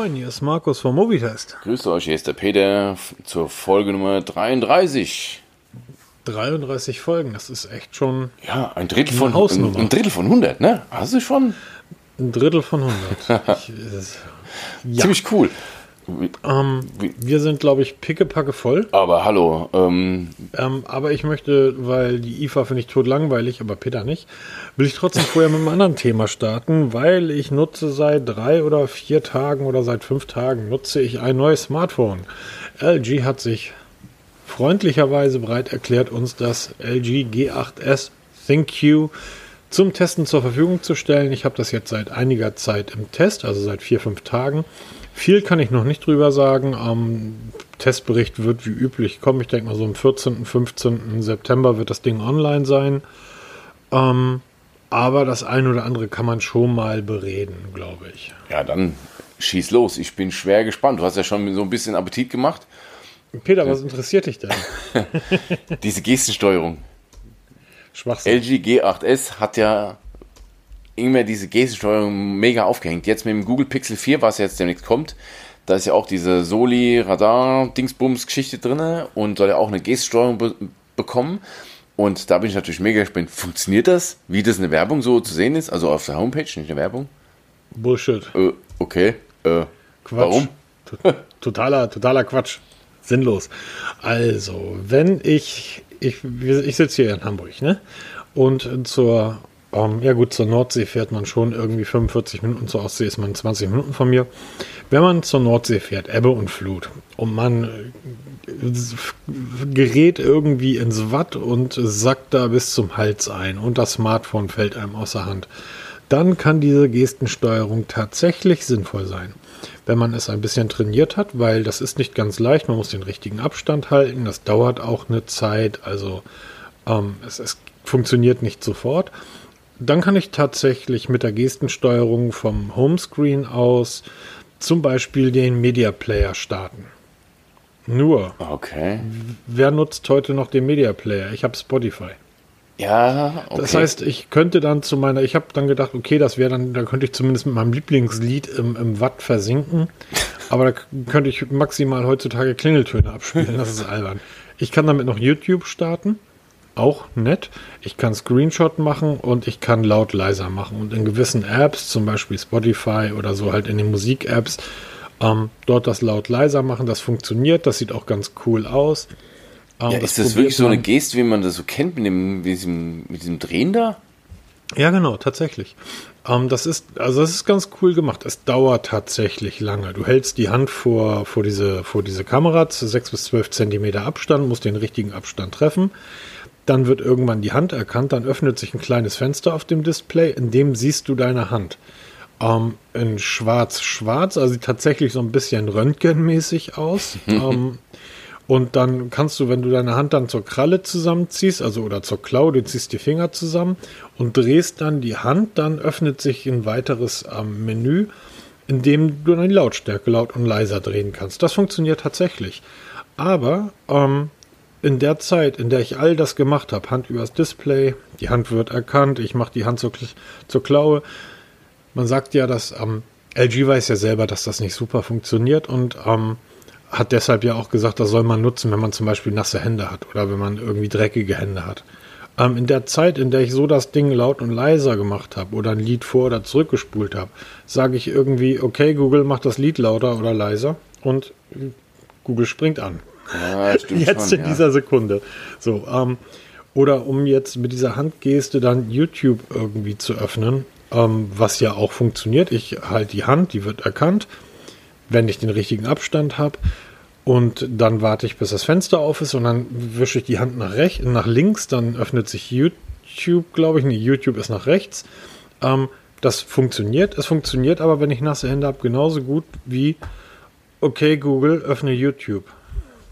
Moin, hier ist Markus vom Mobitest. Grüßt euch, hier ist der Peter zur Folge Nummer 33. 33 Folgen, das ist echt schon Ja, ein Drittel von, ein, ein Drittel von 100, ne? Hast du schon? ein Drittel von 100. ich, es, ja, Ziemlich cool. Ähm, wir sind, glaube ich, pickepacke voll. Aber hallo, ähm, Ähm, aber ich möchte, weil die IFA finde ich tot langweilig, aber Peter nicht, will ich trotzdem vorher mit einem anderen Thema starten, weil ich nutze seit drei oder vier Tagen oder seit fünf Tagen nutze ich ein neues Smartphone. LG hat sich freundlicherweise bereit erklärt, uns das LG G8S ThinQ zum Testen zur Verfügung zu stellen. Ich habe das jetzt seit einiger Zeit im Test, also seit vier, fünf Tagen. Viel kann ich noch nicht drüber sagen. Am Testbericht wird wie üblich kommen. Ich denke mal so am 14., 15. September wird das Ding online sein. Ähm, aber das eine oder andere kann man schon mal bereden, glaube ich. ja, dann schieß los. Ich bin schwer gespannt. Du hast ja schon so ein bisschen Appetit gemacht. Peter, was interessiert dich denn? Diese Gestensteuerung. Schwachsinn. LG G8S hat ja immer diese Gestensteuerung mega aufgehängt. Jetzt mit dem Google Pixel 4, was jetzt demnächst kommt, da ist ja auch diese Soli-Radar-Dingsbums-Geschichte drin und soll ja auch eine Gestensteuerung be bekommen. Und da bin ich natürlich mega gespannt. Funktioniert das, wie das in der Werbung so zu sehen ist? Also auf der Homepage, nicht in der Werbung? Bullshit. Äh, okay. Äh, Quatsch. Warum? Totaler, totaler Quatsch. Sinnlos. Also, wenn ich, ich, ich sitze hier in Hamburg, ne? Und zur, ähm, ja gut, zur Nordsee fährt man schon irgendwie 45 Minuten, zur Ostsee ist man 20 Minuten von mir. Wenn man zur Nordsee fährt, Ebbe und Flut, und man äh, gerät irgendwie ins Watt und sackt da bis zum Hals ein und das Smartphone fällt einem außer Hand, dann kann diese Gestensteuerung tatsächlich sinnvoll sein. Wenn man es ein bisschen trainiert hat, weil das ist nicht ganz leicht, man muss den richtigen Abstand halten, das dauert auch eine Zeit, also ähm, es, es funktioniert nicht sofort. Dann kann ich tatsächlich mit der Gestensteuerung vom Homescreen aus zum Beispiel den Media Player starten. Nur, okay. wer nutzt heute noch den Media Player? Ich habe Spotify. Ja, okay. Das heißt, ich könnte dann zu meiner, ich habe dann gedacht, okay, das wäre dann, da könnte ich zumindest mit meinem Lieblingslied im, im Watt versinken. Aber da könnte ich maximal heutzutage Klingeltöne abspielen. Das ist albern. Ich kann damit noch YouTube starten. Auch nett. Ich kann Screenshot machen und ich kann laut leiser machen. Und in gewissen Apps, zum Beispiel Spotify oder so, halt in den Musik-Apps, ähm, dort das laut leiser machen. Das funktioniert. Das sieht auch ganz cool aus. Ähm, ja, ist das wirklich so eine Geste, wie man das so kennt, mit, dem, mit, diesem, mit diesem Drehen da? Ja, genau, tatsächlich. Ähm, das ist, also das ist ganz cool gemacht. Es dauert tatsächlich lange. Du hältst die Hand vor, vor diese, vor diese Kamera, zu 6 bis 12 Zentimeter Abstand, musst den richtigen Abstand treffen. Dann wird irgendwann die Hand erkannt, dann öffnet sich ein kleines Fenster auf dem Display, in dem siehst du deine Hand. Ähm, in schwarz-schwarz, also sieht tatsächlich so ein bisschen röntgenmäßig aus. ähm, und dann kannst du, wenn du deine Hand dann zur Kralle zusammenziehst, also oder zur Klaue, du ziehst die Finger zusammen und drehst dann die Hand, dann öffnet sich ein weiteres ähm, Menü, in dem du dann die Lautstärke laut und leiser drehen kannst. Das funktioniert tatsächlich. Aber ähm, in der Zeit, in der ich all das gemacht habe, Hand übers Display, die Hand wird erkannt, ich mache die Hand zur, zur Klaue. Man sagt ja, dass ähm, LG weiß ja selber, dass das nicht super funktioniert und ähm, hat deshalb ja auch gesagt, das soll man nutzen, wenn man zum Beispiel nasse Hände hat oder wenn man irgendwie dreckige Hände hat. Ähm, in der Zeit, in der ich so das Ding laut und leiser gemacht habe oder ein Lied vor- oder zurückgespult habe, sage ich irgendwie, okay, Google macht das Lied lauter oder leiser und Google springt an. Ja, Jetzt schon, in ja. dieser Sekunde. So, ähm, oder um jetzt mit dieser Handgeste dann YouTube irgendwie zu öffnen, ähm, was ja auch funktioniert. Ich halte die Hand, die wird erkannt, wenn ich den richtigen Abstand habe. Und dann warte ich, bis das Fenster auf ist und dann wische ich die Hand nach rechts, nach links, dann öffnet sich YouTube, glaube ich. Nee, YouTube ist nach rechts. Ähm, das funktioniert. Es funktioniert aber, wenn ich nasse Hände habe, genauso gut wie, okay, Google, öffne YouTube.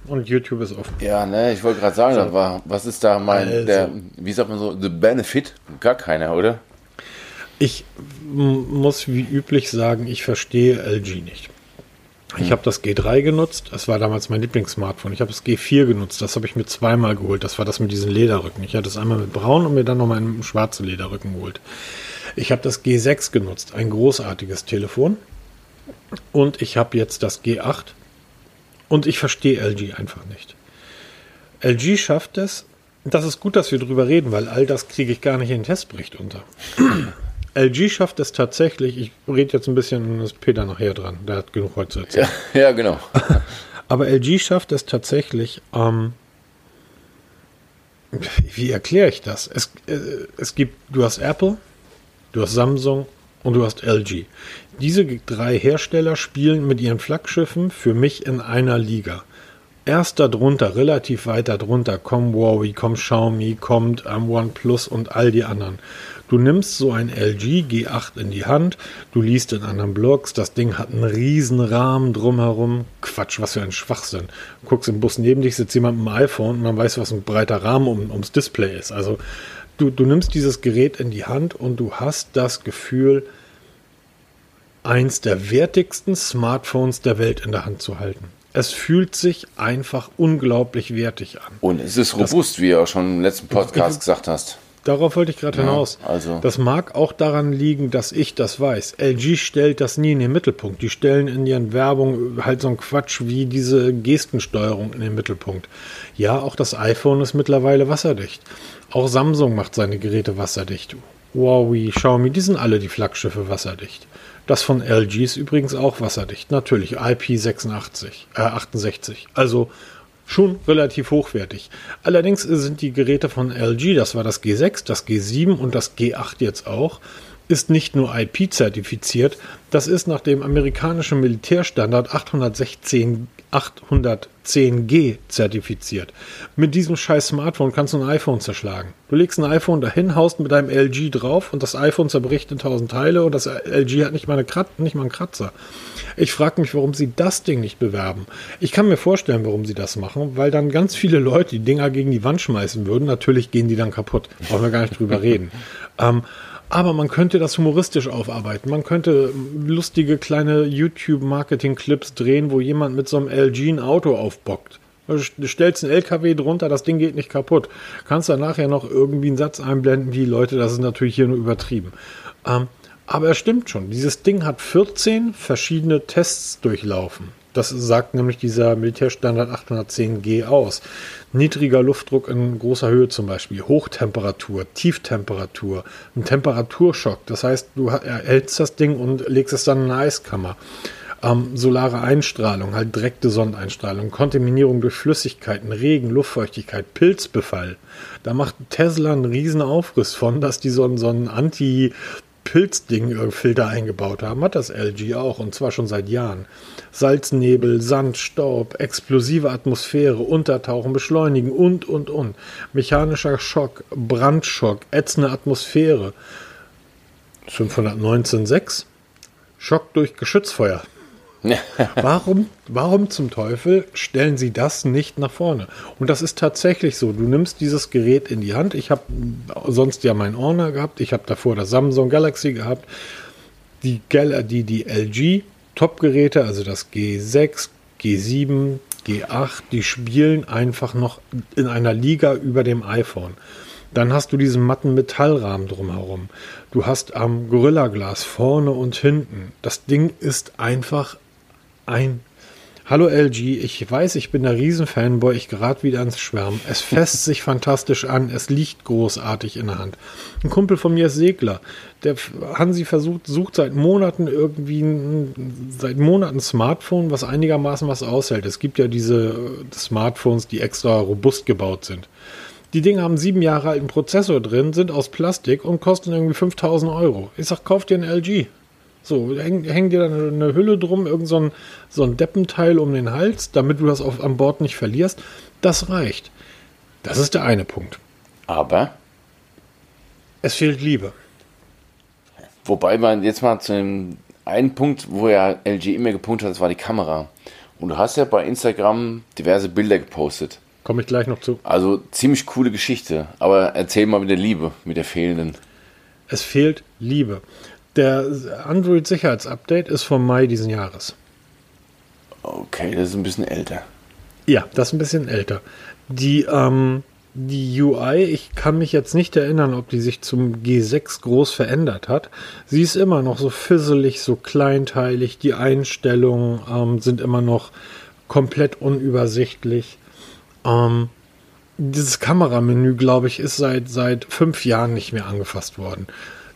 Und YouTube ist offen. Ja, ne, ich wollte gerade sagen, das war, was ist da mein, Also. der, wie sagt man so, the benefit? Gar keiner, oder? Ich muss wie üblich sagen, ich verstehe LG nicht. Ich habe das G3 genutzt, das war damals mein Lieblingssmartphone. Ich habe das G4 genutzt, das habe ich mir zweimal geholt. Das war das mit diesen Lederrücken. Ich hatte es einmal mit braun und mir dann nochmal einen schwarzen Lederrücken geholt. Ich habe das G6 genutzt, ein großartiges Telefon. und ich habe jetzt das G8 und ich verstehe LG einfach nicht. LG schafft es, das ist gut, dass wir drüber reden, weil all das kriege ich gar nicht in den Testbericht unter. LG schafft es tatsächlich, ich rede jetzt ein bisschen, und ist Peter nachher dran, der hat genug heute zu erzählen. Ja, ja genau. Aber LG schafft es tatsächlich, ähm, wie erkläre ich das? Es, äh, es gibt, du hast Apple, du hast Samsung und du hast LG. Diese drei Hersteller spielen mit ihren Flaggschiffen für mich in einer Liga. Erst darunter, relativ weit darunter, kommen Huawei, kommt Xiaomi, kommt ähm, OnePlus und all die anderen. Du nimmst so ein LG G8 in die Hand, du liest in anderen Blogs, das Ding hat einen riesen Rahmen drumherum. Quatsch, was für ein Schwachsinn. Du guckst im Bus neben dich, sitzt jemand mit dem iPhone und man weiß, was ein breiter Rahmen um, ums Display ist. Also du, du nimmst dieses Gerät in die Hand und du hast das Gefühl, eins der wertigsten Smartphones der Welt in der Hand zu halten. Es fühlt sich einfach unglaublich wertig an. Und es ist robust, das, wie du auch schon im letzten Podcast gesagt hast. Darauf wollte ich gerade ja, hinaus. Also. Das mag auch daran liegen, dass ich das weiß. LG stellt das nie in den Mittelpunkt. Die stellen in ihren Werbung halt so einen Quatsch wie diese Gestensteuerung in den Mittelpunkt. Ja, auch das iPhone ist mittlerweile wasserdicht. Auch Samsung macht seine Geräte wasserdicht. Huawei, Xiaomi, die sind alle die Flaggschiffe wasserdicht. Das von LG ist übrigens auch wasserdicht. Natürlich IP86, äh 68. Also schon relativ hochwertig. Allerdings sind die Geräte von LG, das war das G6, das G7 und das G8 jetzt auch, ist nicht nur IP-zertifiziert, das ist nach dem amerikanischen Militärstandard 816 810G zertifiziert. Mit diesem scheiß Smartphone kannst du ein iPhone zerschlagen. Du legst ein iPhone dahin, haust mit deinem LG drauf und das iPhone zerbricht in tausend Teile und das LG hat nicht mal, eine Krat nicht mal einen Kratzer. Ich frage mich, warum sie das Ding nicht bewerben. Ich kann mir vorstellen, warum sie das machen, weil dann ganz viele Leute die Dinger gegen die Wand schmeißen würden. Natürlich gehen die dann kaputt. Brauchen wir gar nicht drüber reden. Ähm, aber man könnte das humoristisch aufarbeiten. Man könnte lustige kleine YouTube-Marketing-Clips drehen, wo jemand mit so einem LG ein Auto aufbockt. Du stellst einen LKW drunter, das Ding geht nicht kaputt. Kannst dann nachher noch irgendwie einen Satz einblenden, wie Leute, das ist natürlich hier nur übertrieben. Ähm, aber es stimmt schon. Dieses Ding hat 14 verschiedene Tests durchlaufen. Das sagt nämlich dieser Militärstandard 810G aus. Niedriger Luftdruck in großer Höhe zum Beispiel, Hochtemperatur, Tieftemperatur, ein Temperaturschock. Das heißt, du erhältst das Ding und legst es dann in eine Eiskammer. Ähm, solare Einstrahlung, halt direkte Sonneneinstrahlung, Kontaminierung durch Flüssigkeiten, Regen, Luftfeuchtigkeit, Pilzbefall. Da macht Tesla einen riesen Aufriss von, dass die so, so einen Anti- Pilzding-Filter eingebaut haben, hat das LG auch und zwar schon seit Jahren. Salznebel, Sand, Staub, explosive Atmosphäre, Untertauchen, Beschleunigen und, und, und. Mechanischer Schock, Brandschock, ätzende Atmosphäre. 519.6. Schock durch Geschützfeuer. warum, warum zum Teufel stellen sie das nicht nach vorne? Und das ist tatsächlich so. Du nimmst dieses Gerät in die Hand. Ich habe sonst ja mein Honor gehabt. Ich habe davor das Samsung Galaxy gehabt. Die, die, die LG Top-Geräte, also das G6, G7, G8, die spielen einfach noch in einer Liga über dem iPhone. Dann hast du diesen matten Metallrahmen drumherum. Du hast am ähm, Gorilla-Glas vorne und hinten. Das Ding ist einfach ein Hallo LG, ich weiß, ich bin der Riesenfanboy, ich gerate wieder ans Schwärmen. Es fässt sich fantastisch an, es liegt großartig in der Hand. Ein Kumpel von mir ist Segler. Der Hansi versucht, sucht seit Monaten irgendwie ein, seit Monaten Smartphone, was einigermaßen was aushält. Es gibt ja diese äh, Smartphones, die extra robust gebaut sind. Die Dinge haben sieben Jahre alten Prozessor drin, sind aus Plastik und kosten irgendwie 5000 Euro. Ich sag, kauf dir ein LG. So, häng, häng dir dann eine Hülle drum, irgend so ein, so ein Deppenteil um den Hals, damit du das auf, an Bord nicht verlierst. Das reicht. Das ist der eine Punkt. Aber es fehlt Liebe. Wobei man jetzt mal zu dem einen Punkt, wo ja LG immer gepunktet hat, das war die Kamera. Und du hast ja bei Instagram diverse Bilder gepostet. Komme ich gleich noch zu. Also ziemlich coole Geschichte. Aber erzähl mal mit der Liebe, mit der fehlenden. Es fehlt Liebe. Der Android-Sicherheitsupdate ist vom Mai diesen Jahres. Okay, das ist ein bisschen älter. Ja, das ist ein bisschen älter. Die, ähm, die UI, ich kann mich jetzt nicht erinnern, ob die sich zum G6 groß verändert hat. Sie ist immer noch so fisselig, so kleinteilig. Die Einstellungen ähm, sind immer noch komplett unübersichtlich. Ähm, dieses Kameramenü, glaube ich, ist seit, seit fünf Jahren nicht mehr angefasst worden.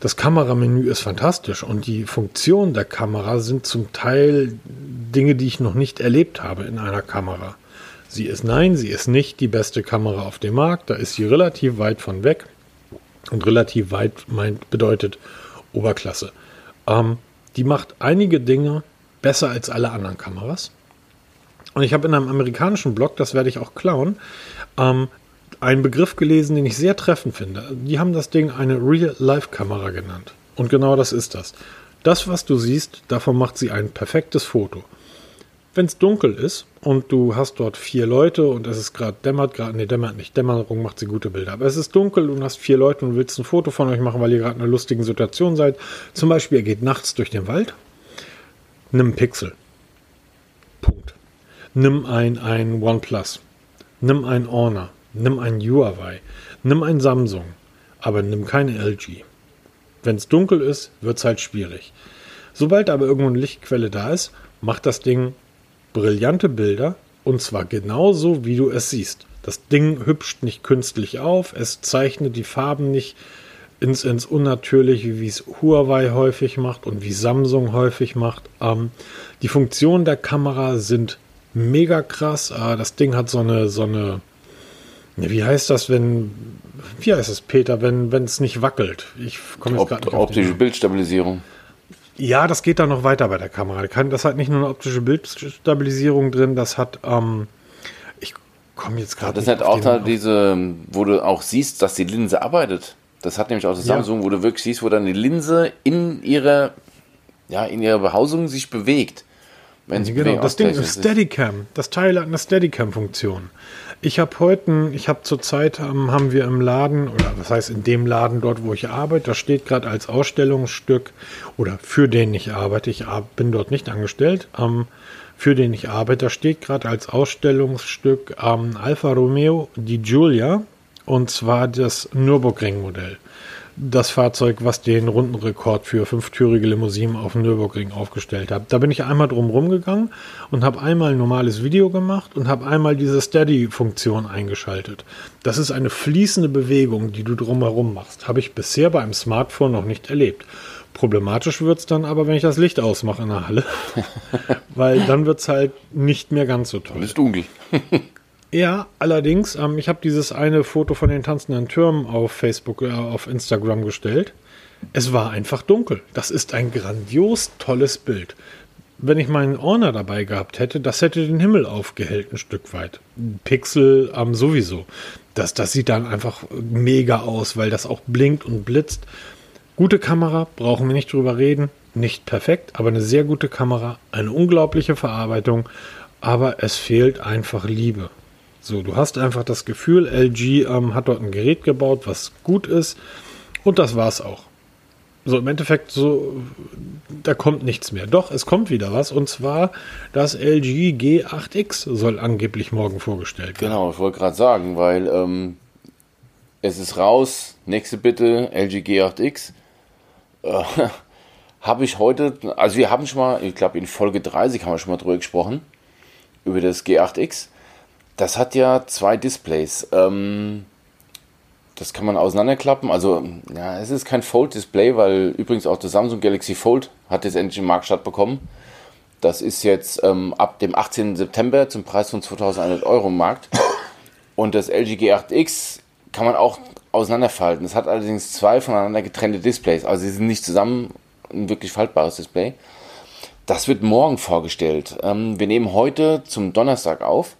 Das Kameramenü ist fantastisch und die Funktionen der Kamera sind zum Teil Dinge, die ich noch nicht erlebt habe in einer Kamera. Sie ist nein, sie ist nicht die beste Kamera auf dem Markt. Da ist sie relativ weit von weg. Und relativ weit meint, bedeutet Oberklasse. Ähm, die macht einige Dinge besser als alle anderen Kameras. Und ich habe in einem amerikanischen Blog, das werde ich auch klauen, ähm, einen Begriff gelesen, den ich sehr treffend finde. Die haben das Ding eine Real-Life-Kamera genannt. Und genau das ist das. Das, was du siehst, davon macht sie ein perfektes Foto. Wenn es dunkel ist und du hast dort vier Leute und es ist gerade dämmert, gerade, nee, dämmert nicht, Dämmerung macht sie gute Bilder, aber es ist dunkel und du hast vier Leute und willst ein Foto von euch machen, weil ihr gerade in einer lustigen Situation seid. Zum Beispiel, ihr geht nachts durch den Wald, nimm Pixel. Punkt. Nimm ein, ein OnePlus. Nimm ein Honor. Nimm ein Huawei. Nimm ein Samsung. Aber nimm keine LG. Wenn es dunkel ist, wird es halt schwierig. Sobald aber irgendwo eine Lichtquelle da ist, macht das Ding brillante Bilder und zwar genauso, wie du es siehst. Das Ding hübscht nicht künstlich auf, es zeichnet die Farben nicht ins, ins Unnatürliche, wie es Huawei häufig macht und wie Samsung häufig macht. Ähm, die Funktionen der Kamera sind mega krass. Äh, das Ding hat so eine, so eine, wie heißt das, wenn, wie heißt es, Peter, wenn es nicht wackelt? Ich komme jetzt gerade nicht Optische Bildstabilisierung. Ja, das geht dann noch weiter bei der Kamera. Das hat nicht nur eine optische Bildstabilisierung drin, das hat, ähm, ich komme jetzt gerade. Das hat auch da diese, wo du auch siehst, dass die Linse arbeitet. Das hat nämlich auch das ja. Samsung, wo du wirklich siehst, wo dann die Linse in ihrer, ja, in ihrer Behausung sich bewegt. Wenn sie genau, das Ding ist Steadicam. Das Teil hat eine Steadicam-Funktion. Ich habe heute, ich habe zurzeit, ähm, haben wir im Laden, oder was heißt in dem Laden dort, wo ich arbeite, da steht gerade als Ausstellungsstück, oder für den ich arbeite, ich bin dort nicht angestellt, ähm, für den ich arbeite, da steht gerade als Ausstellungsstück ähm, Alfa Romeo di Giulia, und zwar das Nürburgring-Modell das Fahrzeug, was den Rundenrekord für fünftürige Limousinen auf dem Nürburgring aufgestellt hat. Da bin ich einmal drum rumgegangen und habe einmal ein normales Video gemacht und habe einmal diese Steady-Funktion eingeschaltet. Das ist eine fließende Bewegung, die du drumherum machst. Habe ich bisher bei einem Smartphone noch nicht erlebt. Problematisch wird es dann aber, wenn ich das Licht ausmache in der Halle, weil dann wird es halt nicht mehr ganz so toll. Es ist dunkel. Ja, allerdings, ähm, ich habe dieses eine Foto von den tanzenden Türmen auf Facebook, äh, auf Instagram gestellt. Es war einfach dunkel. Das ist ein grandios tolles Bild. Wenn ich meinen Orner dabei gehabt hätte, das hätte den Himmel aufgehellt ein Stück weit. Pixel ähm, sowieso. Das, das sieht dann einfach mega aus, weil das auch blinkt und blitzt. Gute Kamera, brauchen wir nicht drüber reden. Nicht perfekt, aber eine sehr gute Kamera, eine unglaubliche Verarbeitung, aber es fehlt einfach Liebe. So, du hast einfach das Gefühl, LG ähm, hat dort ein Gerät gebaut, was gut ist. Und das war's auch. So, im Endeffekt, so, da kommt nichts mehr. Doch, es kommt wieder was. Und zwar, das LG G8X soll angeblich morgen vorgestellt werden. Genau, ich wollte gerade sagen, weil ähm, es ist raus. Nächste Bitte, LG G8X. Äh, habe ich heute, also wir haben schon mal, ich glaube in Folge 30 haben wir schon mal drüber gesprochen, über das G8X. Das hat ja zwei Displays. Ähm, das kann man auseinanderklappen. Also, ja, es ist kein Fold-Display, weil übrigens auch das Samsung Galaxy Fold hat jetzt endlich im Markt stattbekommen. Das ist jetzt ähm, ab dem 18. September zum Preis von 2100 Euro im Markt. Und das LG G8X kann man auch auseinanderfalten. Es hat allerdings zwei voneinander getrennte Displays. Also sie sind nicht zusammen ein wirklich faltbares Display. Das wird morgen vorgestellt. Ähm, wir nehmen heute zum Donnerstag auf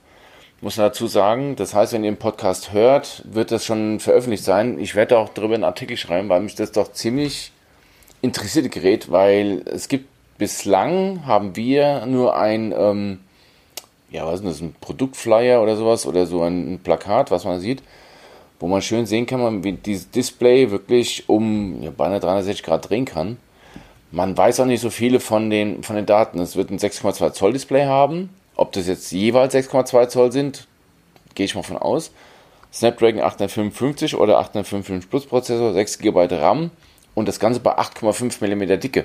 muss man dazu sagen. Das heißt, wenn ihr den Podcast hört, wird das schon veröffentlicht sein. Ich werde auch darüber einen Artikel schreiben, weil mich das doch ziemlich interessiert gerät, weil es gibt bislang haben wir nur ein, ähm, ja, was ist das, ein Produktflyer oder sowas oder so ein Plakat, was man sieht, wo man schön sehen kann, wie dieses Display wirklich um ja, beinahe 360 Grad drehen kann. Man weiß auch nicht so viele von den, von den Daten. Es wird ein 6,2 Zoll Display haben, ob das jetzt jeweils 6,2 Zoll sind, gehe ich mal von aus. Snapdragon 855 oder 855 Plus Prozessor, 6 GB RAM und das Ganze bei 8,5 mm Dicke.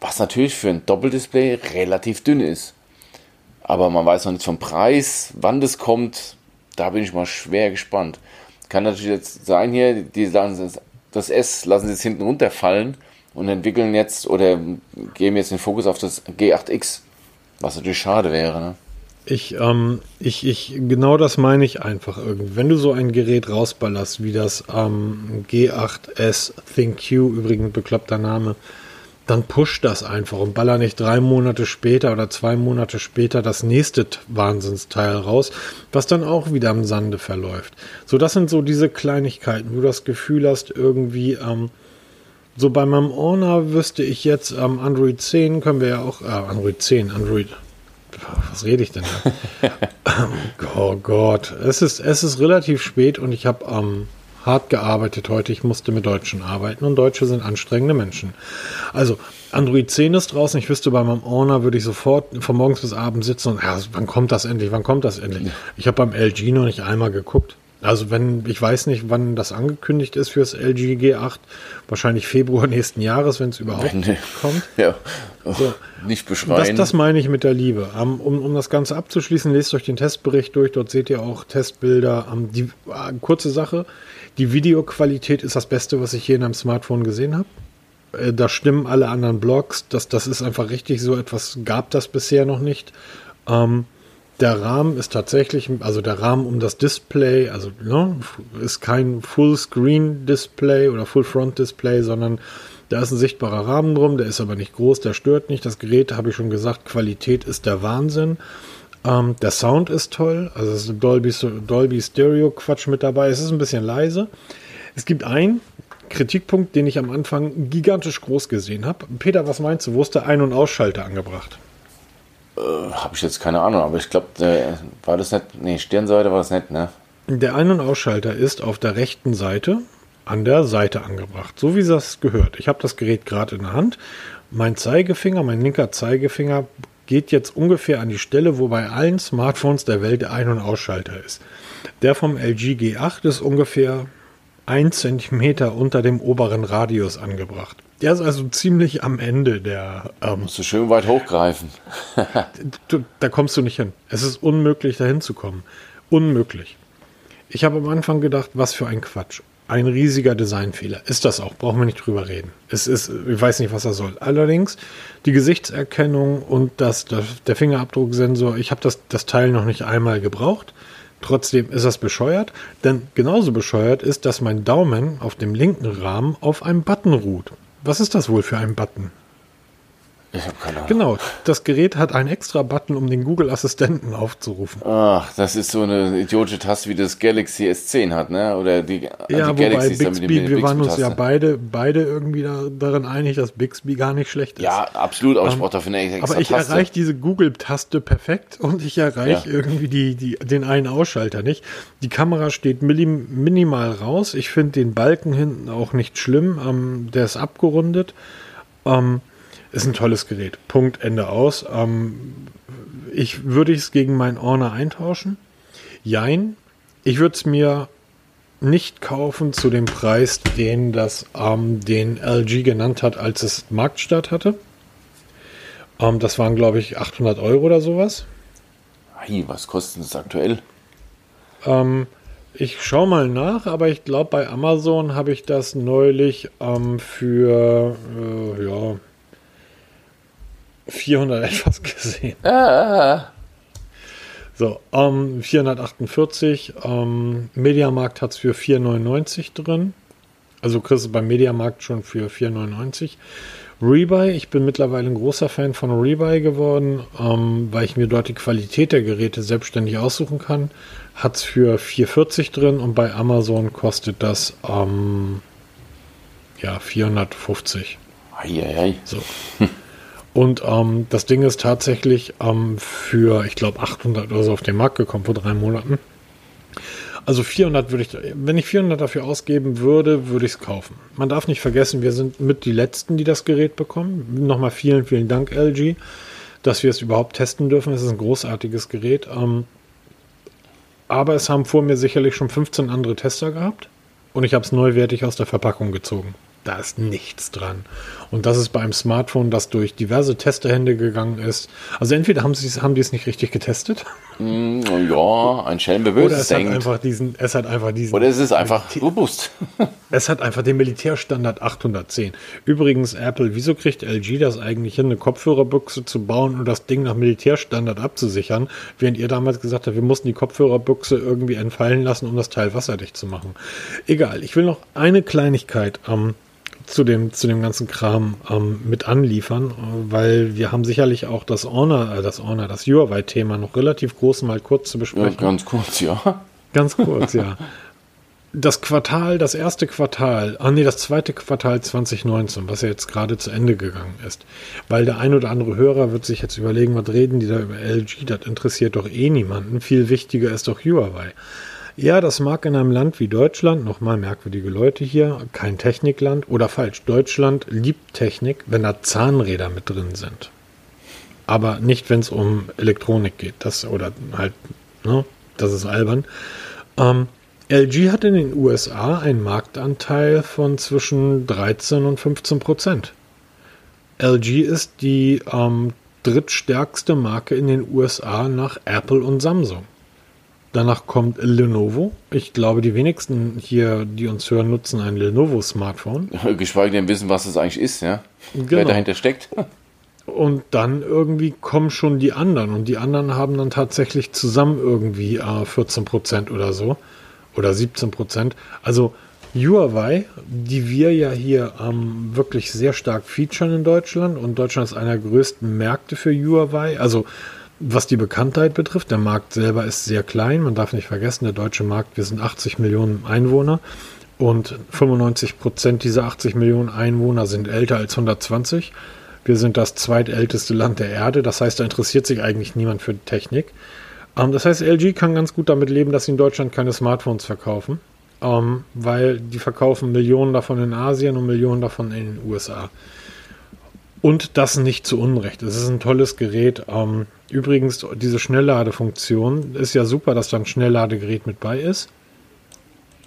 Was natürlich für ein Doppeldisplay relativ dünn ist. Aber man weiß noch nicht vom Preis, wann das kommt. Da bin ich mal schwer gespannt. Kann natürlich jetzt sein hier, die lassen das S lassen sie jetzt hinten runterfallen und entwickeln jetzt oder geben jetzt den Fokus auf das G8X. Was natürlich schade wäre. Ne? Ich, ähm, ich, ich, genau das meine ich einfach irgendwie. Wenn du so ein Gerät rausballerst, wie das ähm, G8S ThinQ, übrigens bekloppter Name, dann push das einfach und baller nicht drei Monate später oder zwei Monate später das nächste Wahnsinnsteil raus, was dann auch wieder im Sande verläuft. So, das sind so diese Kleinigkeiten, wo du das Gefühl hast, irgendwie, ähm, so bei meinem Honor wüsste ich jetzt, ähm, Android 10 können wir ja auch, äh, Android 10, Android, was rede ich denn da? oh Gott, es ist, es ist relativ spät und ich habe ähm, hart gearbeitet heute. Ich musste mit Deutschen arbeiten und Deutsche sind anstrengende Menschen. Also, Android 10 ist draußen. Ich wüsste, bei meinem Owner würde ich sofort von morgens bis abends sitzen und, ja, wann kommt das endlich? Wann kommt das endlich? Ich habe beim LG noch nicht einmal geguckt. Also wenn, ich weiß nicht, wann das angekündigt ist fürs LG G8. Wahrscheinlich Februar nächsten Jahres, wenn es überhaupt nee. kommt. Ja, oh, so. nicht beschreiben. Das, das meine ich mit der Liebe. Um, um, das Ganze abzuschließen, lest euch den Testbericht durch. Dort seht ihr auch Testbilder. Um, die, uh, kurze Sache. Die Videoqualität ist das Beste, was ich je in einem Smartphone gesehen habe. Äh, da stimmen alle anderen Blogs. Das, das ist einfach richtig. So etwas gab das bisher noch nicht. Ähm, der Rahmen ist tatsächlich, also der Rahmen um das Display, also ne, ist kein Full-Screen-Display oder Full-Front-Display, sondern da ist ein sichtbarer Rahmen drum, der ist aber nicht groß, der stört nicht. Das Gerät, habe ich schon gesagt, Qualität ist der Wahnsinn. Ähm, der Sound ist toll, also es ist Dolby, Dolby Stereo Quatsch mit dabei. Es ist ein bisschen leise. Es gibt einen Kritikpunkt, den ich am Anfang gigantisch groß gesehen habe. Peter, was meinst du? Wo ist der Ein- und Ausschalter angebracht? Äh, habe ich jetzt keine Ahnung, aber ich glaube, war das nicht. Nee, Stirnseite war das nicht, ne? Der Ein- und Ausschalter ist auf der rechten Seite an der Seite angebracht, so wie das gehört. Ich habe das Gerät gerade in der Hand. Mein Zeigefinger, mein linker Zeigefinger geht jetzt ungefähr an die Stelle, wo bei allen Smartphones der Welt der Ein- und Ausschalter ist. Der vom LG G8 ist ungefähr ein Zentimeter unter dem oberen Radius angebracht. Der ist also ziemlich am Ende der. Ähm, musst du schön weit hochgreifen. du, da kommst du nicht hin. Es ist unmöglich, da hinzukommen. Unmöglich. Ich habe am Anfang gedacht, was für ein Quatsch. Ein riesiger Designfehler. Ist das auch, brauchen wir nicht drüber reden. Es ist, ich weiß nicht, was er soll. Allerdings, die Gesichtserkennung und das, der Fingerabdrucksensor, ich habe das, das Teil noch nicht einmal gebraucht. Trotzdem ist das bescheuert, denn genauso bescheuert ist, dass mein Daumen auf dem linken Rahmen auf einem Button ruht. Was ist das wohl für ein Button? Ich habe keine Ahnung. Genau, das Gerät hat einen extra Button, um den Google-Assistenten aufzurufen. Ach, das ist so eine idiotische Taste, wie das Galaxy S10 hat, ne? Oder die, ja, die wobei Bixby, wir waren uns ja beide, beide irgendwie da, darin einig, dass Bixby gar nicht schlecht ist. Ja, absolut, aber ich ähm, brauche dafür eine extra Aber ich erreiche diese Google-Taste perfekt und ich erreiche ja. irgendwie die, die, den einen Ausschalter nicht. Die Kamera steht minim, minimal raus. Ich finde den Balken hinten auch nicht schlimm. Ähm, der ist abgerundet. Ähm, ist ein tolles Gerät. Punkt, Ende aus. Ähm, ich würde es gegen meinen Honor eintauschen. Jein. Ich würde es mir nicht kaufen zu dem Preis, den das ähm, den LG genannt hat, als es Marktstart hatte. Ähm, das waren, glaube ich, 800 Euro oder sowas. Hey, was kostet es aktuell? Ähm, ich schaue mal nach, aber ich glaube, bei Amazon habe ich das neulich ähm, für äh, ja, 400 etwas gesehen. Ah. So, ähm, 448. Ähm, Mediamarkt hat es für 4,99 drin. Also kriegst du beim Mediamarkt schon für 4,99. Rebuy, ich bin mittlerweile ein großer Fan von Rebuy geworden, ähm, weil ich mir dort die Qualität der Geräte selbstständig aussuchen kann. Hat es für 4,40 drin und bei Amazon kostet das ähm, ja 450. Eieiei. So. Und ähm, das Ding ist tatsächlich ähm, für, ich glaube, 800 oder so auf den Markt gekommen vor drei Monaten. Also 400 würde ich, wenn ich 400 dafür ausgeben würde, würde ich es kaufen. Man darf nicht vergessen, wir sind mit die Letzten, die das Gerät bekommen. Nochmal vielen, vielen Dank, LG, dass wir es überhaupt testen dürfen. Es ist ein großartiges Gerät. Ähm, aber es haben vor mir sicherlich schon 15 andere Tester gehabt und ich habe es neuwertig aus der Verpackung gezogen. Da ist nichts dran. Und das ist bei einem Smartphone, das durch diverse Testerhände gegangen ist. Also entweder haben, haben die es nicht richtig getestet. Mm, ja, ein Schelm Oder es hat einfach diesen, es hat einfach diesen. Oder es ist einfach Militär robust. es hat einfach den Militärstandard 810. Übrigens, Apple, wieso kriegt LG das eigentlich hin, eine Kopfhörerbüchse zu bauen und das Ding nach Militärstandard abzusichern, während ihr damals gesagt habt, wir mussten die Kopfhörerbüchse irgendwie entfallen lassen, um das Teil wasserdicht zu machen. Egal, ich will noch eine Kleinigkeit ähm, zu dem, zu dem ganzen Kram ähm, mit anliefern, weil wir haben sicherlich auch das Honor, äh, das Honor, das Huawei-Thema noch relativ groß mal kurz zu besprechen. Ja, ganz kurz, ja. Ganz kurz, ja. Das Quartal, das erste Quartal, ah nee, das zweite Quartal 2019, was ja jetzt gerade zu Ende gegangen ist. Weil der ein oder andere Hörer wird sich jetzt überlegen, was reden die da über LG, das interessiert doch eh niemanden. Viel wichtiger ist doch Huawei. Ja, das mag in einem Land wie Deutschland, nochmal merkwürdige Leute hier, kein Technikland oder falsch, Deutschland liebt Technik, wenn da Zahnräder mit drin sind. Aber nicht, wenn es um Elektronik geht. Das oder halt, ne, das ist albern. Ähm, LG hat in den USA einen Marktanteil von zwischen 13 und 15 Prozent. LG ist die ähm, drittstärkste Marke in den USA nach Apple und Samsung. Danach kommt Lenovo. Ich glaube, die wenigsten hier, die uns hören, nutzen ein Lenovo-Smartphone. Geschweige denn wissen, was es eigentlich ist, ja. Genau. Wer dahinter steckt. Und dann irgendwie kommen schon die anderen. Und die anderen haben dann tatsächlich zusammen irgendwie äh, 14 Prozent oder so. Oder 17 Prozent. Also Huawei, die wir ja hier ähm, wirklich sehr stark featuren in Deutschland. Und Deutschland ist einer der größten Märkte für Huawei. Also was die Bekanntheit betrifft, der Markt selber ist sehr klein. Man darf nicht vergessen, der deutsche Markt, wir sind 80 Millionen Einwohner und 95 Prozent dieser 80 Millionen Einwohner sind älter als 120. Wir sind das zweitälteste Land der Erde. Das heißt, da interessiert sich eigentlich niemand für Technik. Ähm, das heißt, LG kann ganz gut damit leben, dass sie in Deutschland keine Smartphones verkaufen, ähm, weil die verkaufen Millionen davon in Asien und Millionen davon in den USA. Und das nicht zu Unrecht. Es ist ein tolles Gerät. Übrigens, diese Schnellladefunktion ist ja super, dass da ein Schnellladegerät mit bei ist.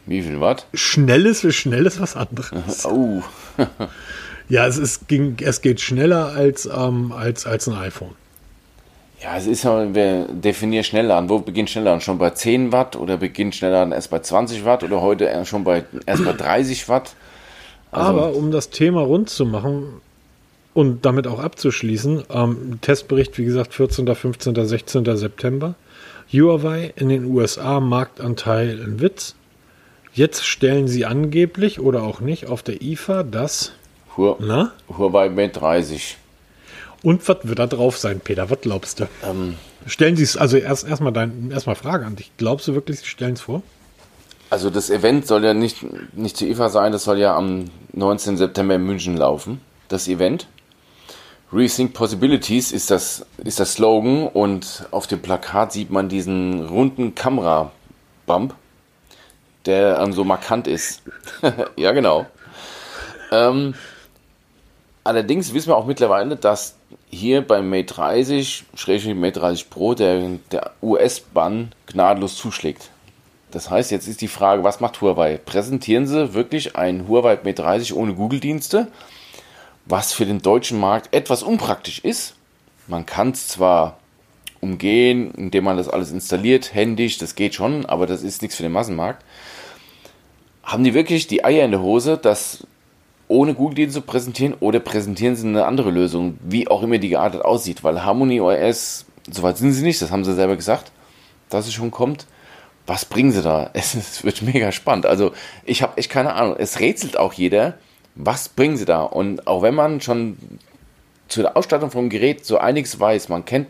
Wie viel Watt? Schnelles für schnelles was anderes. Oh. ja, es, ist, ging, es geht schneller als, ähm, als, als ein iPhone. Ja, es ist ja, wir definieren Schnellladen. Wo beginnt Schnellladen? Schon bei 10 Watt oder beginnt Schnellladen erst bei 20 Watt oder heute schon bei, erst bei 30 Watt? Also, Aber um das Thema rund zu machen, und damit auch abzuschließen, ähm, Testbericht, wie gesagt, 14., 15., 16. September. Huawei in den USA Marktanteil in Witz. Jetzt stellen sie angeblich oder auch nicht auf der IFA das Hu na? Huawei Mate 30. Und was wird da drauf sein, Peter? Was glaubst du? Ähm, stellen sie es, also erst erstmal dein, erstmal Frage an dich. Glaubst du wirklich, sie stellen es vor? Also das Event soll ja nicht, nicht zur IFA sein, das soll ja am 19. September in München laufen, das Event. Rethink Possibilities ist das, ist das Slogan und auf dem Plakat sieht man diesen runden Kamera-Bump, der dann so markant ist. ja, genau. Ähm, allerdings wissen wir auch mittlerweile, dass hier beim Mate 30, Schrägstrich Mate 30 Pro, der, der US-Bann gnadenlos zuschlägt. Das heißt, jetzt ist die Frage, was macht Huawei? Präsentieren sie wirklich ein Huawei Mate 30 ohne Google-Dienste? Was für den deutschen Markt etwas unpraktisch ist. Man kann es zwar umgehen, indem man das alles installiert, händisch, das geht schon, aber das ist nichts für den Massenmarkt. Haben die wirklich die Eier in der Hose, das ohne Google Dienst zu präsentieren oder präsentieren sie eine andere Lösung, wie auch immer die geartet aussieht? Weil Harmony OS, soweit sind sie nicht, das haben sie selber gesagt, dass es schon kommt. Was bringen sie da? Es, es wird mega spannend. Also ich habe echt keine Ahnung. Es rätselt auch jeder, was bringen sie da? Und auch wenn man schon zu der Ausstattung vom Gerät so einiges weiß, man kennt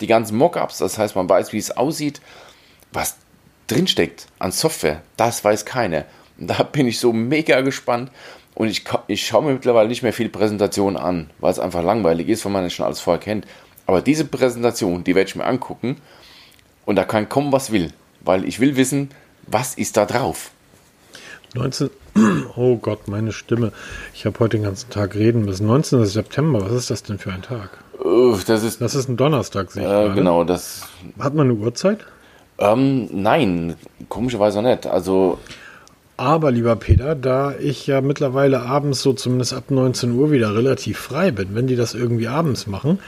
die ganzen Mockups, das heißt, man weiß, wie es aussieht, was drinsteckt an Software, das weiß keiner. Und da bin ich so mega gespannt und ich, ich schaue mir mittlerweile nicht mehr viele Präsentationen an, weil es einfach langweilig ist, weil man es schon alles vorher kennt. Aber diese Präsentation, die werde ich mir angucken und da kann kommen, was will, weil ich will wissen, was ist da drauf. 19, oh Gott, meine Stimme. Ich habe heute den ganzen Tag reden müssen. 19. September, was ist das denn für ein Tag? Das ist, das ist ein Donnerstag, sehe ich äh, Genau, das. Hat man eine Uhrzeit? Ähm, nein, komischerweise nicht. Also Aber, lieber Peter, da ich ja mittlerweile abends so zumindest ab 19 Uhr wieder relativ frei bin, wenn die das irgendwie abends machen,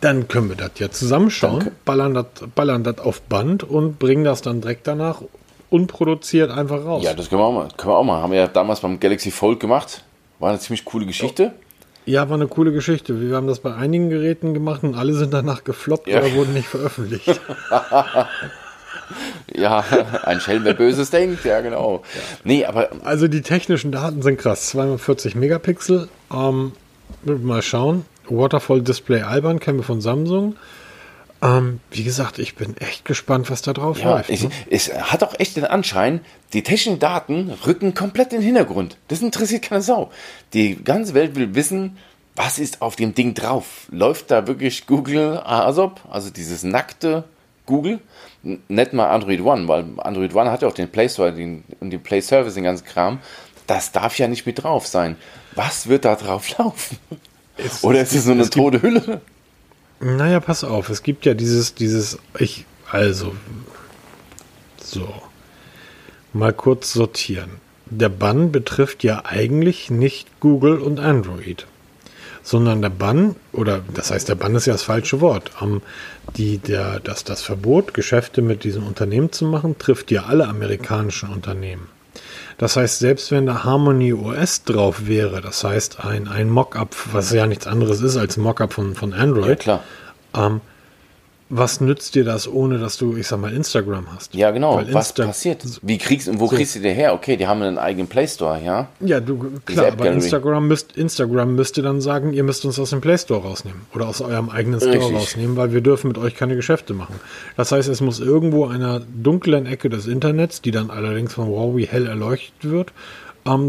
dann können wir das ja zusammenschauen, Danke. ballern das, ballern das auf Band und bringen das dann direkt danach unproduziert einfach raus. ja, das können wir auch mal. Können wir auch mal. Haben wir ja damals beim Galaxy Fold gemacht. War eine ziemlich coole Geschichte. Ja, war eine coole Geschichte. Wir haben das bei einigen Geräten gemacht und alle sind danach gefloppt Ja. oder wurden nicht veröffentlicht. Ja, ein Schelm, wer Böses denkt. Ja, genau. Nee, aber Also die technischen Daten sind krass. 240 Megapixel. Ähm, mal schauen. Waterfall Display albern kennen wir von Samsung. Ähm, wie gesagt, ich bin echt gespannt, was da drauf Ja, läuft. ne? es hat auch echt den Anschein, die technischen Daten rücken komplett in den Hintergrund. Das interessiert keine Sau. Die ganze Welt will wissen, was ist auf dem Ding drauf. Läuft da wirklich Google ASOP, also dieses nackte Google? Nicht mal Android One, weil Android One hat ja auch den Play Store den, und den Play Service, den ganzen Kram. Das darf ja nicht mit drauf sein. Was wird da drauf laufen? Es- Oder es ist es nur eine es gibt- tote Hülle? Naja, pass auf, es gibt ja dieses, dieses, ich, also, so, mal kurz sortieren. Der Bann betrifft ja eigentlich nicht Google und Android, sondern der Bann, oder das heißt, der Bann ist ja das falsche Wort. Ähm, die, der, das, das Verbot, Geschäfte mit diesem Unternehmen zu machen, trifft ja alle amerikanischen Unternehmen. Das heißt, selbst wenn da Harmony OS drauf wäre, das heißt ein, ein Mockup, was ja nichts anderes ist als ein Mockup von, von Android, Ja, klar. ähm, was nützt dir das, ohne dass du, ich sag mal, Instagram hast? Ja, genau. Weil Was Insta- passiert? Wie kriegst und wo kriegst du die her? Okay, die haben einen eigenen Play Store, ja? Ja, du, klar, aber. Instagram, müsst, Instagram müsste dann sagen, ihr müsst uns aus dem Play Store rausnehmen oder aus eurem eigenen Store Richtig. rausnehmen, weil wir dürfen mit euch keine Geschäfte machen. Das heißt, es muss irgendwo einer dunklen Ecke des Internets, die dann allerdings von Huawei hell erleuchtet wird,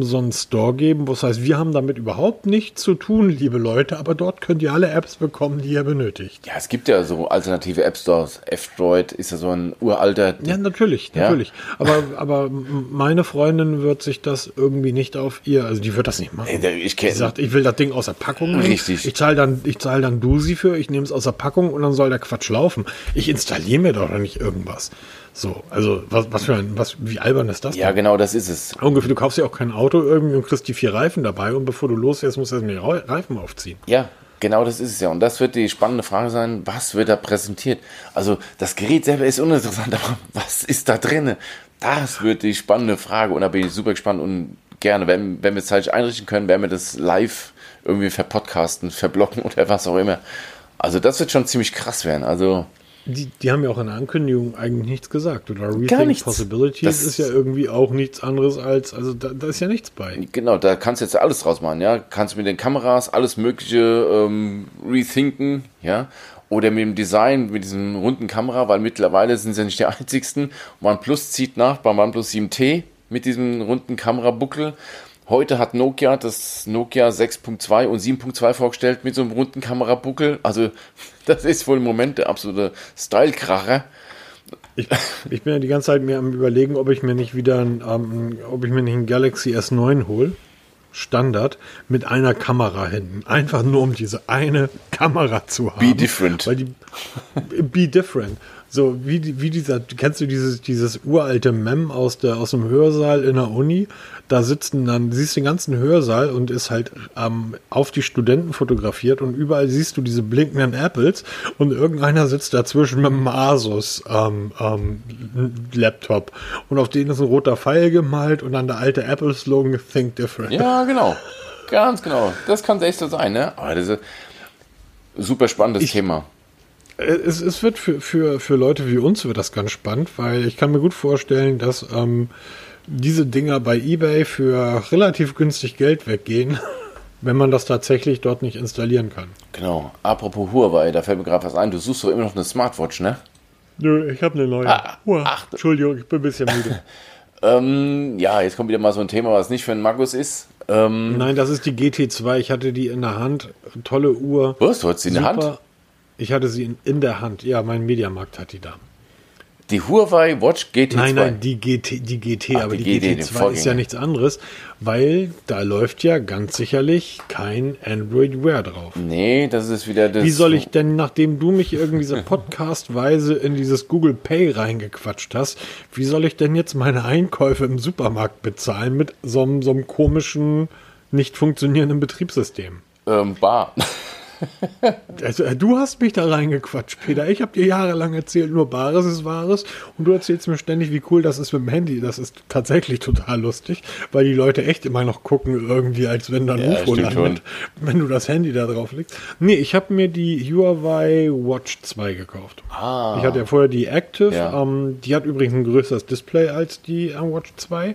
so einen Store geben, wo es heißt, wir haben damit überhaupt nichts zu tun, liebe Leute, aber dort könnt ihr alle Apps bekommen, die ihr benötigt. Ja, es gibt ja so alternative App Stores. F-Droid ist ja so ein uralter. Ja, natürlich, Ja. natürlich. Aber, aber meine Freundin wird sich das irgendwie nicht auf ihr, also die wird das nicht machen. Ich Die kenn- sagt, ich will das Ding aus der Packung nehmen. Richtig. Ich zahle dann, ich zahle dann Dusi für, ich nehme es aus der Packung und dann soll der Quatsch laufen. Ich installiere mir doch nicht irgendwas. So, also was, was für ein, was, wie albern ist das? Ja, denn? genau, das ist es. Ungefähr, du kaufst ja auch kein Auto irgendwie und kriegst die vier Reifen dabei und bevor du losfährst, musst du erst mal die Reifen aufziehen. Ja, genau das ist es ja. Und das wird die spannende Frage sein, was wird da präsentiert? Also das Gerät selber ist uninteressant, aber was ist da drin? Das wird die spannende Frage. Und da bin ich super gespannt und gerne, wenn, wenn wir es zeitlich einrichten können, werden wir das live irgendwie verpodcasten, verblocken oder was auch immer. Also das wird schon ziemlich krass werden. Also Die, die haben ja auch in der Ankündigung eigentlich nichts gesagt. Oder Gar Rethink nichts. Possibilities Das- ist ja irgendwie auch nichts anderes als, also da, da ist ja nichts bei. Genau, da kannst du jetzt alles draus machen, ja. Kannst mit den Kameras alles Mögliche ähm, rethinken, ja. Oder mit dem Design, mit diesem runden Kamera, weil mittlerweile sind sie ja nicht die einzigsten. OnePlus zieht nach beim OnePlus 7T mit diesem runden Kamerabuckel. Heute hat Nokia das Nokia 6.2 und 7.2 vorgestellt mit so einem runden Kamerabuckel. Also, das ist wohl im Moment der absolute Style-Kracher. Ich, ich bin ja die ganze Zeit mir am überlegen, ob ich mir nicht wieder ein, ähm, ob ich mir nicht ein Galaxy S9 hole. Standard mit einer Kamera hinten. Einfach nur um diese eine Kamera zu haben. Be different. Weil die, be different. So, wie, wie dieser, kennst du dieses, dieses uralte Mem aus, der, aus dem Hörsaal in der Uni? Da sitzen dann, siehst den ganzen Hörsaal und ist halt ähm, auf die Studenten fotografiert und überall siehst du diese blinkenden Apples und irgendeiner sitzt dazwischen mit einem Asus ähm, ähm, Laptop und auf denen ist ein roter Pfeil gemalt und dann der alte Apple-Slogan Think Different. Ja, genau. Ganz genau. Das kann echt so sein, ne? Aber das ist ein super spannendes Thema. Es, es wird für, für, für Leute wie uns wird das ganz spannend, weil ich kann mir gut vorstellen, dass ähm, diese Dinger bei eBay für relativ günstig Geld weggehen, wenn man das tatsächlich dort nicht installieren kann. Genau. Apropos Huawei, da fällt mir gerade was ein. Du suchst doch immer noch eine Smartwatch, ne? Nö, ich habe eine neue. Ah, Uah, ach. Entschuldigung, ich bin ein bisschen müde. Ähm, ja, jetzt kommt wieder mal so ein Thema, was nicht für einen Magus ist. Ähm, Nein, das ist die GT2. Ich hatte die in der Hand. Tolle Uhr. was? Du hast sie in der Hand? Ich hatte sie in, in der Hand. Ja, mein Mediamarkt hat die da. Die Huawei Watch GT2. Nein, nein, die GT, die GT, Ach, aber die, die GT, den GT2 ist ja nichts anderes, weil da läuft ja ganz sicherlich kein Android Wear drauf. Nee, das ist wieder das. Wie soll ich denn, nachdem du mich irgendwie so podcastweise in dieses Google Pay reingequatscht hast, wie soll ich denn jetzt meine Einkäufe im Supermarkt bezahlen mit so, einem- so einem komischen, nicht funktionierenden Betriebssystem? Ähm, bar. Also, äh, du hast mich da reingequatscht, Peter. Ich habe dir jahrelang erzählt, nur Bares ist Wahres. Und du erzählst mir ständig, wie cool das ist mit dem Handy. Das ist tatsächlich total lustig, weil die Leute echt immer noch gucken, irgendwie, als wenn da ein Ja, UFO landet, wenn du das Handy da drauf legst. Nee, ich habe mir die Huawei Watch 2 gekauft. Ah. Ich hatte ja vorher die Active. Ja. Ähm, die hat übrigens ein größeres Display als die äh, Watch 2.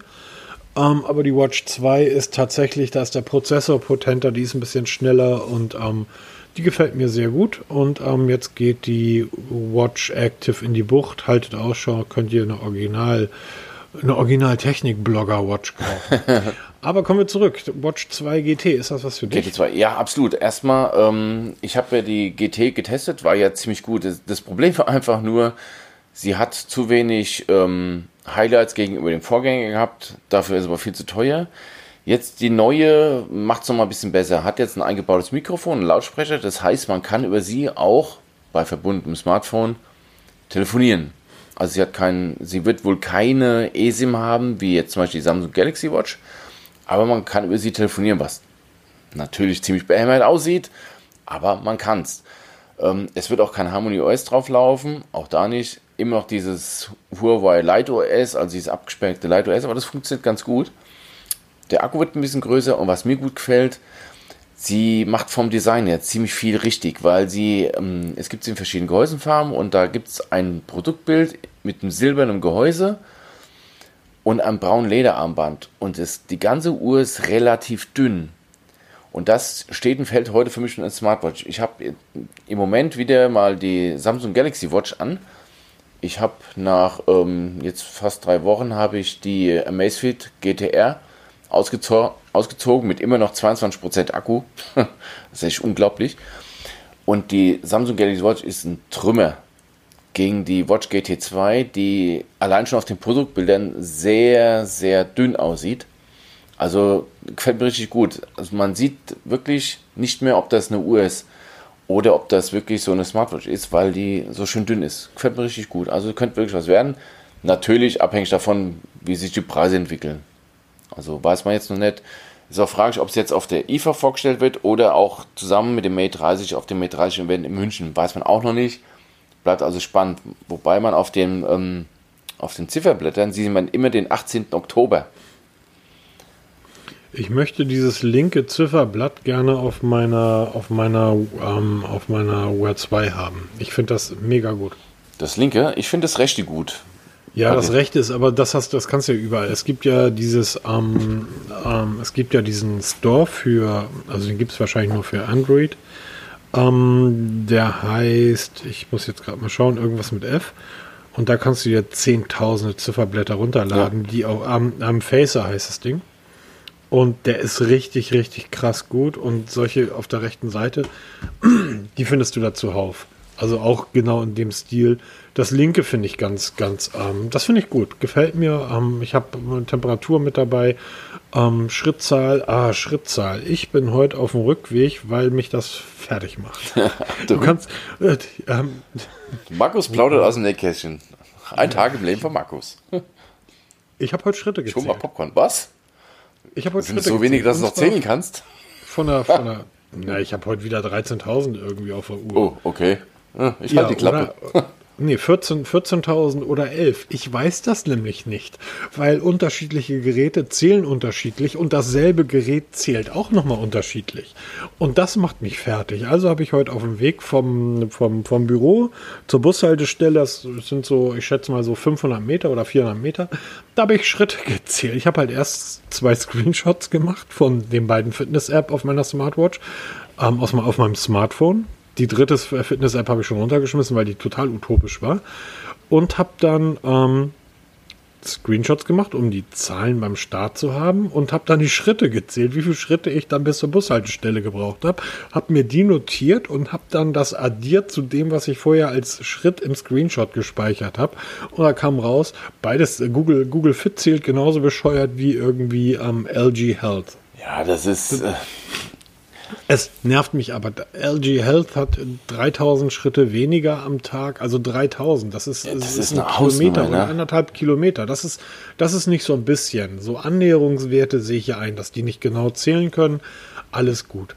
Ähm, aber die Watch 2 ist tatsächlich, da ist der Prozessor potenter, die ist ein bisschen schneller und ähm, die gefällt mir sehr gut. Und ähm, jetzt geht die Watch Active in die Bucht. Haltet Ausschau, könnt ihr eine Original, eine Original-Technik-Blogger-Watch kaufen. aber kommen wir zurück. Watch 2 GT, ist das was für dich? GT2, ja, absolut. Erstmal, ähm, ich habe ja die GT getestet, war ja ziemlich gut. Das, das Problem war einfach nur, sie hat zu wenig ähm, Highlights gegenüber dem Vorgänger gehabt. Dafür ist aber viel zu teuer. Jetzt die neue macht es nochmal ein bisschen besser. Hat jetzt ein eingebautes Mikrofon, einen Lautsprecher. Das heißt, man kann über sie auch bei verbundenem Smartphone telefonieren. Also sie hat keinen, sie wird wohl keine eSIM haben, wie jetzt zum Beispiel die Samsung Galaxy Watch. Aber man kann über sie telefonieren, was natürlich ziemlich behämmert aussieht, aber man kann's. Ähm, es wird auch kein Harmony OS drauf laufen, auch da nicht. Immer noch dieses Huawei Light OS, also dieses abgespeckte Light OS, aber das funktioniert ganz gut. Der Akku wird ein bisschen größer und was mir gut gefällt, sie macht vom Design her ziemlich viel richtig, weil sie, ähm, es gibt sie in verschiedenen Gehäusenfarben und da gibt es ein Produktbild mit einem silbernen Gehäuse und einem braunen Lederarmband und es, die ganze Uhr ist relativ dünn. Und das steht und fällt heute für mich schon als Smartwatch. Ich habe im Moment wieder mal die Samsung Galaxy Watch an. Ich habe nach ähm, jetzt fast drei Wochen habe ich die Amazfit GTR ausgezo ausgezogen mit immer noch 22% Akku. das ist echt unglaublich. Und die Samsung Galaxy Watch ist ein Trümmer gegen die Watch GT2, die allein schon auf den Produktbildern sehr, sehr dünn aussieht. Also gefällt mir richtig gut. Also man sieht wirklich nicht mehr, ob das eine Uhr ist oder ob das wirklich so eine Smartwatch ist, weil die so schön dünn ist. Gefällt mir richtig gut. Also könnte wirklich was werden. Natürlich abhängig davon, wie sich die Preise entwickeln. Also weiß man jetzt noch nicht. Ist auch fraglich, ob es jetzt auf der IFA vorgestellt wird oder auch zusammen mit dem Mate 30 auf dem Mate 30 Event in München. Weiß man auch noch nicht. Bleibt also spannend. Wobei man auf den, ähm, auf den Zifferblättern sieht man immer den 18. Oktober. Ich möchte dieses linke Zifferblatt gerne auf meiner, auf meiner, ähm, auf meiner Wear 2 haben. Ich finde das mega gut. Das linke, ich finde das rechte gut. Ja, Okay. das Rechte ist, aber das hast, das kannst du ja überall. Es gibt ja dieses, ähm, ähm, es gibt ja diesen Store für, also den gibt es wahrscheinlich nur für Android. Ähm, der heißt, ich muss jetzt gerade mal schauen, irgendwas mit F. Und da kannst du dir zehntausende Zifferblätter runterladen, die auch am, am Facer heißt das Ding. Und der ist richtig, richtig krass gut. Und solche auf der rechten Seite, die findest du da zuhauf. Also auch genau in dem Stil. Das linke finde ich ganz, ganz, ähm, das finde ich gut. Gefällt mir. Ähm, ich habe Temperatur mit dabei. Ähm, Schrittzahl, ah, Schrittzahl. Ich bin heute auf dem Rückweg, weil mich das fertig macht. du kannst, äh, ähm, Markus plaudert aus dem Nähkästchen. Ein Tag im Leben von Markus. ich habe heute Schritte Schon mal gezählt. Popcorn. Was? Ich habe heute Sind Schritte so wenig, dass du noch zählen kannst? Von der, von der, na, ich habe heute wieder 13.000 irgendwie auf der Uhr. Oh, okay. Ja, Ich halte die Klappe. Oder, nee, 14 14.000 oder 11. Ich weiß das nämlich nicht, weil unterschiedliche Geräte zählen unterschiedlich und dasselbe Gerät zählt auch nochmal unterschiedlich. Und das macht mich fertig. Also habe ich heute auf dem Weg vom, vom, vom Büro zur Bushaltestelle, das sind so, ich schätze mal so 500 Meter oder 400 Meter, da habe ich Schritte gezählt. Ich habe halt erst zwei Screenshots gemacht von den beiden Fitness-App auf meiner Smartwatch, ähm, aus, auf meinem Smartphone. Die dritte Fitness-App habe ich schon runtergeschmissen, weil die total utopisch war. Und habe dann ähm, Screenshots gemacht, um die Zahlen beim Start zu haben und habe dann die Schritte gezählt, wie viele Schritte ich dann bis zur Bushaltestelle gebraucht habe, habe mir die notiert und habe dann das addiert zu dem, was ich vorher als Schritt im Screenshot gespeichert habe. Und da kam raus, beides, äh, Google, Google Fit zählt genauso bescheuert wie irgendwie ähm, LG Health. Ja, das ist. Äh es nervt mich aber. LG Health hat 3000 Schritte weniger am Tag, also 3000. Das ist, ja, das ist, ist ein Kilometer Hausnummer, oder ne? anderthalb Kilometer. Das ist, das ist nicht so ein bisschen. So Annäherungswerte sehe ich ja ein, dass die nicht genau zählen können. Alles gut.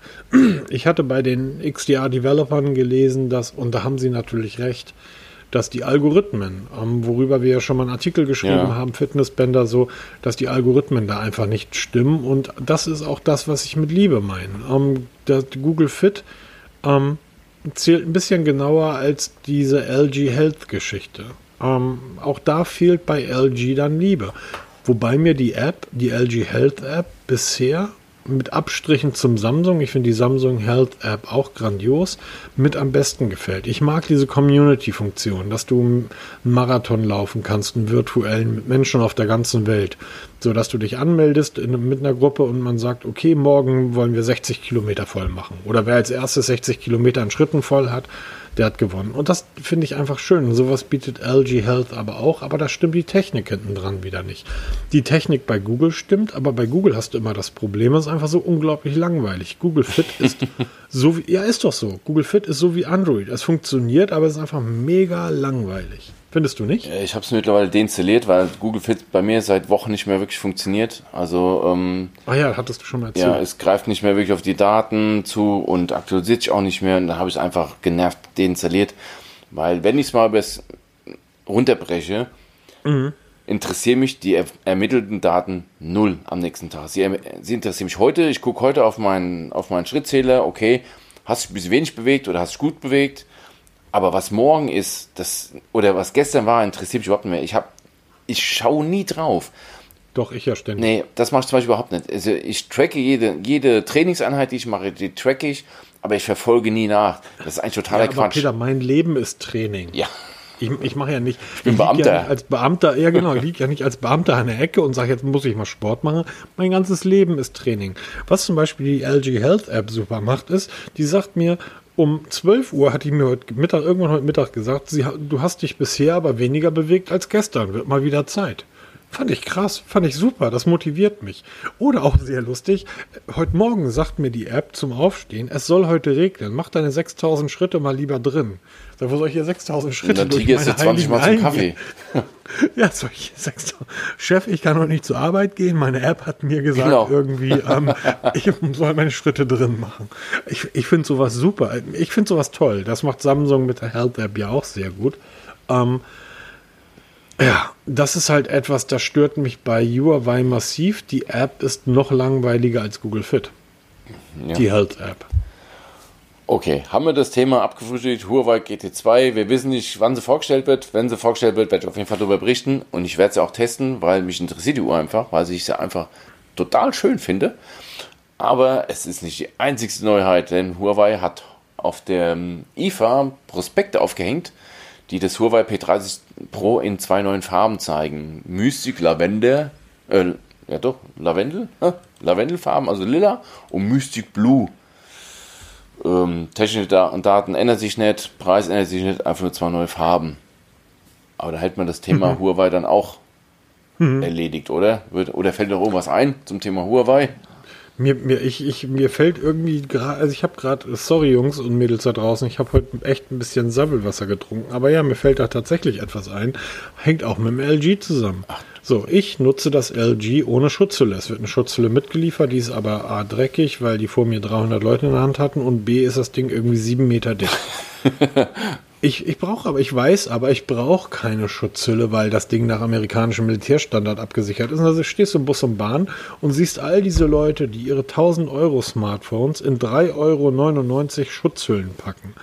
Ich hatte bei den XDR-Developern gelesen, dass, und da haben sie natürlich recht, dass die Algorithmen, ähm, worüber wir ja schon mal einen Artikel geschrieben Ja. haben, Fitnessbänder so, dass die Algorithmen da einfach nicht stimmen. Und das ist auch das, was ich mit Liebe meine. Ähm, das Google Fit ähm, zählt ein bisschen genauer als diese LG Health Geschichte. Ähm, auch da fehlt bei LG dann Liebe. Wobei mir die App, die LG Health App, bisher mit Abstrichen zum Samsung, ich finde die Samsung Health App auch grandios, mit am besten gefällt. Ich mag diese Community-Funktion, dass du einen Marathon laufen kannst, einen virtuellen mit Menschen auf der ganzen Welt, so dass du dich anmeldest in, mit einer Gruppe und man sagt, okay, morgen wollen wir 60 Kilometer voll machen. Oder wer als erstes 60 Kilometer in Schritten voll hat, der hat gewonnen. Und das finde ich einfach schön. Sowas bietet LG Health aber auch, aber da stimmt die Technik hinten dran wieder nicht. Die Technik bei Google stimmt, aber bei Google hast du immer das Problem, es ist einfach so unglaublich langweilig. Google Fit ist so wie, ja, ist doch so. Google Fit ist so wie Android. Es funktioniert, aber es ist einfach mega langweilig. Findest du nicht? Ich habe es mittlerweile deinstalliert, weil Google Fit bei mir seit Wochen nicht mehr wirklich funktioniert. Also ähm, Ah ja, hattest du schon mal ja, erzählt. es greift nicht mehr wirklich auf die Daten zu und aktualisiert sich auch nicht mehr. Und dann habe ich es einfach genervt deinstalliert. Weil wenn ich es mal runterbreche, interessieren mich die er ermittelten Daten null am nächsten Tag. Sie, sie interessieren mich heute. Ich gucke heute auf meinen, auf meinen Schrittzähler. Okay, hast du dich ein bisschen wenig bewegt oder hast du gut bewegt? Aber was morgen ist, das oder was gestern war, interessiert mich überhaupt nicht mehr. Ich habe, ich schaue nie drauf. Doch, ich ja ständig. Nee, das mache ich zum Beispiel überhaupt nicht. Also ich tracke jede, jede Trainingseinheit, die ich mache, die tracke ich, aber ich verfolge nie nach. Das ist eigentlich totaler Ja, aber Quatsch. Peter, mein Leben ist Training. ja. Ich, ich mache ja nicht. Ich bin Ja Beamter. nicht als Beamter, ja genau, ich liege ja nicht als Beamter an der Ecke und sage, jetzt muss ich mal Sport machen. Mein ganzes Leben ist Training. Was zum Beispiel die LG Health App super macht, ist, die sagt mir, um 12 Uhr hat die mir heute Mittag, irgendwann heute Mittag gesagt, sie, du hast dich bisher aber weniger bewegt als gestern, wird mal wieder Zeit. Fand ich krass, fand ich super, das motiviert mich. Oder auch sehr lustig, heute Morgen sagt mir die App zum Aufstehen, es soll heute regnen, mach deine 6000 Schritte mal lieber drin. Sag, wo soll ich hier 6000 Schritte Und dann durch meine 20 Mal zum Kaffee. Ja, solche 6000. Chef, ich kann heute nicht zur Arbeit gehen. Meine App hat mir gesagt, Genau. irgendwie, ähm, ich soll meine Schritte drin machen. Ich, ich finde sowas super. Ich finde sowas toll. Das macht Samsung mit der Health App ja auch sehr gut. Ähm, ja, das ist halt etwas, das stört mich bei Huawei massiv. Die App ist noch langweiliger als Google Fit. Ja. Die Health App. Okay, haben wir das Thema abgefrühstückt, Huawei GT2. Wir wissen nicht, wann sie vorgestellt wird. Wenn sie vorgestellt wird, werde ich auf jeden Fall darüber berichten. Und ich werde sie auch testen, weil mich interessiert die Uhr einfach, weil ich sie einfach total schön finde. Aber es ist nicht die einzigste Neuheit, denn Huawei hat auf der IFA Prospekte aufgehängt, die das Huawei P30 Pro in zwei neuen Farben zeigen. Mystic Lavender, äh, ja doch, Lavendel, äh, Lavendelfarben, also lila und Mystic Blue. Ähm, technische Da- Daten ändern sich nicht, Preis ändert sich nicht, einfach nur zwei neue Farben. Aber da hält man das Thema Huawei dann auch erledigt, oder? Oder fällt noch irgendwas ein zum Thema Huawei? Mir, mir, ich, ich, mir fällt irgendwie gerade, also ich habe gerade, sorry Jungs und Mädels da draußen, ich habe heute echt ein bisschen Sabbelwasser getrunken, aber ja, mir fällt da tatsächlich etwas ein, hängt auch mit dem LG zusammen. So, ich nutze das LG ohne Schutzhülle. Es wird eine Schutzhülle mitgeliefert, die ist aber A dreckig, weil die vor mir 300 Leute in der Hand hatten und B ist das Ding irgendwie sieben Meter dick. Ich, ich brauche aber, ich weiß, aber ich brauche keine Schutzhülle, weil das Ding nach amerikanischem Militärstandard abgesichert ist. Also stehst du im Bus und Bahn und siehst all diese Leute, die ihre 1000 Euro Smartphones in 3,99 Euro Schutzhüllen packen.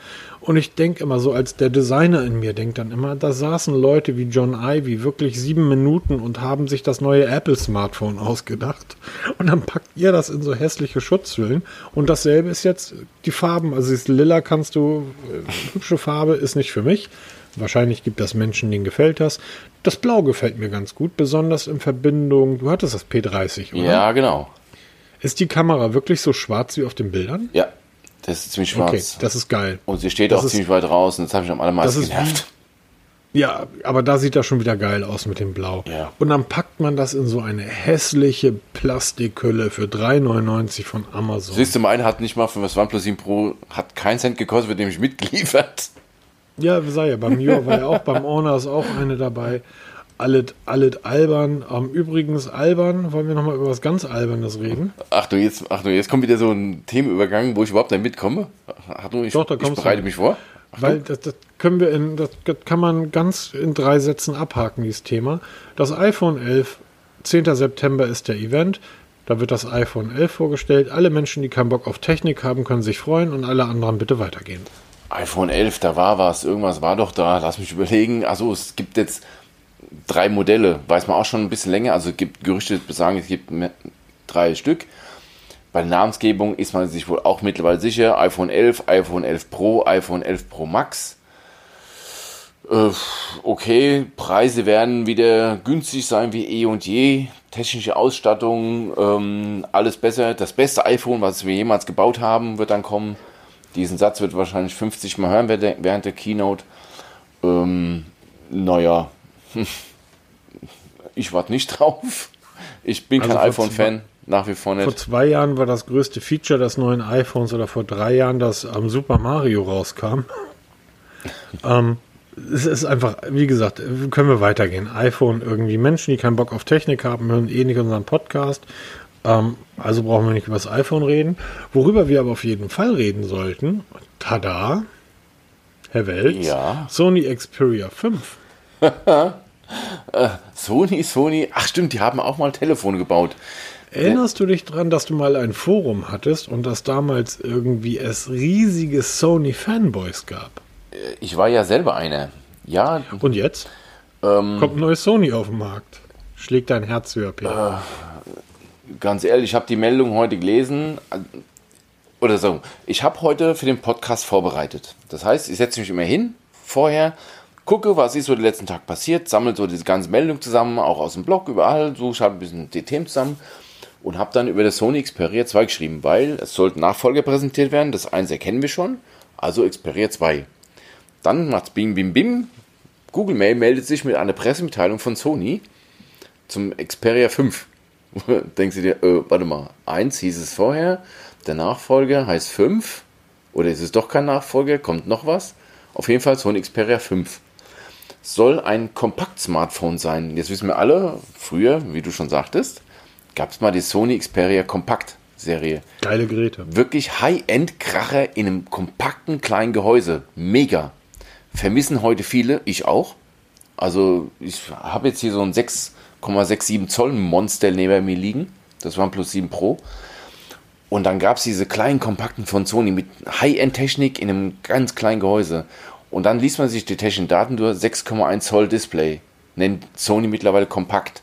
Und ich denke immer so, als der Designer in mir denkt dann immer, da saßen Leute wie John Ivy wirklich sieben Minuten und haben sich das neue Apple-Smartphone ausgedacht. Und dann packt ihr das in so hässliche Schutzhüllen. Und dasselbe ist jetzt die Farben. Also das Lila kannst du, äh, hübsche Farbe ist nicht für mich. Wahrscheinlich gibt es Menschen, denen gefällt das. Das Blau gefällt mir ganz gut, besonders in Verbindung. Du hattest das P30, oder? Ja, genau. Ist die Kamera wirklich so schwarz wie auf den Bildern? Ja, das ist ziemlich schwarz. Okay, das ist geil. Und sie steht das auch ist, ziemlich weit raus und das habe ich am allermeisten genervt. Ja, aber da sieht das schon wieder geil aus mit dem Blau. Ja. Und dann packt man das in so eine hässliche Plastikhülle für 3,99 von Amazon. Siehst du, meine hat nicht mal für das OnePlus 7 Pro, hat keinen Cent gekostet, wird nämlich mitgeliefert. Ja, sei ja, beim Jura war ja auch, beim Honor ist auch eine dabei. Alles, alles albern. Ähm, übrigens albern, wollen wir nochmal über was ganz Albernes reden? Ach du, jetzt, ach du, jetzt kommt wieder so ein Themenübergang, wo ich überhaupt nicht mitkomme. Ach du, ich, Doch, da ich bereite du. mich vor. Ach Weil das, das, können wir in, das kann man ganz in drei Sätzen abhaken, dieses Thema. Das iPhone 11, 10. September ist der Event. Da wird das iPhone 11 vorgestellt. Alle Menschen, die keinen Bock auf Technik haben, können sich freuen und alle anderen bitte weitergehen iPhone 11, da war was, irgendwas war doch da, lass mich überlegen. Also es gibt jetzt drei Modelle, weiß man auch schon ein bisschen länger, also gibt Gerüchte besagen, es gibt drei Stück. Bei der Namensgebung ist man sich wohl auch mittlerweile sicher. iPhone 11, iPhone 11 Pro, iPhone 11 Pro Max. Äh, okay, Preise werden wieder günstig sein wie eh und je. Technische Ausstattung, ähm, alles besser. Das beste iPhone, was wir jemals gebaut haben, wird dann kommen. Diesen Satz wird wahrscheinlich 50 Mal hören während der Keynote. Ähm, naja, ich warte nicht drauf. Ich bin also kein iPhone-Fan, nach wie vor nicht. Vor zwei Jahren war das größte Feature des neuen iPhones oder vor drei Jahren, dass ähm, Super Mario rauskam. ähm, es ist einfach, wie gesagt, können wir weitergehen. iPhone irgendwie. Menschen, die keinen Bock auf Technik haben, hören eh nicht unseren Podcast. Ähm, also brauchen wir nicht über das iPhone reden. Worüber wir aber auf jeden Fall reden sollten, tada, Herr Welt, ja. Sony Xperia 5. Äh, Sony, Sony, ach stimmt, die haben auch mal Telefone gebaut. Erinnerst du dich daran, dass du mal ein Forum hattest und dass damals irgendwie es riesige Sony-Fanboys gab? Äh, ich war ja selber einer. Ja. Und jetzt? Ähm, Kommt ein neues Sony auf den Markt. Schlägt dein Herz höher, Peter? Äh, ganz ehrlich, ich habe die Meldung heute gelesen. Oder so, ich habe heute für den Podcast vorbereitet. Das heißt, ich setze mich immer hin, vorher, gucke, was ist so den letzten Tag passiert, sammle so diese ganze Meldung zusammen, auch aus dem Blog, überall, so schaue ein bisschen die Themen zusammen und habe dann über das Sony Xperia 2 geschrieben, weil es sollten Nachfolger präsentiert werden. Das 1 erkennen wir schon, also Xperia 2. Dann macht's bim bim bim. Google Mail meldet sich mit einer Pressemitteilung von Sony zum Xperia 5. denkst du dir, äh, warte mal, 1 hieß es vorher, der Nachfolger heißt 5, oder ist es doch kein Nachfolger, kommt noch was? Auf jeden Fall Sony Xperia 5. Soll ein Kompakt-Smartphone sein. Jetzt wissen wir alle, früher, wie du schon sagtest, gab es mal die Sony Xperia Kompakt-Serie. Geile Geräte. Wirklich High-End-Kracher in einem kompakten kleinen Gehäuse. Mega. Vermissen heute viele, ich auch. Also ich habe jetzt hier so ein 6 6,67 Zoll Monster neben mir liegen. Das waren plus 7 Pro. Und dann gab es diese kleinen kompakten von Sony mit High-End-Technik in einem ganz kleinen Gehäuse. Und dann liest man sich die technischen Daten durch, 6,1 Zoll Display. Nennt Sony mittlerweile kompakt.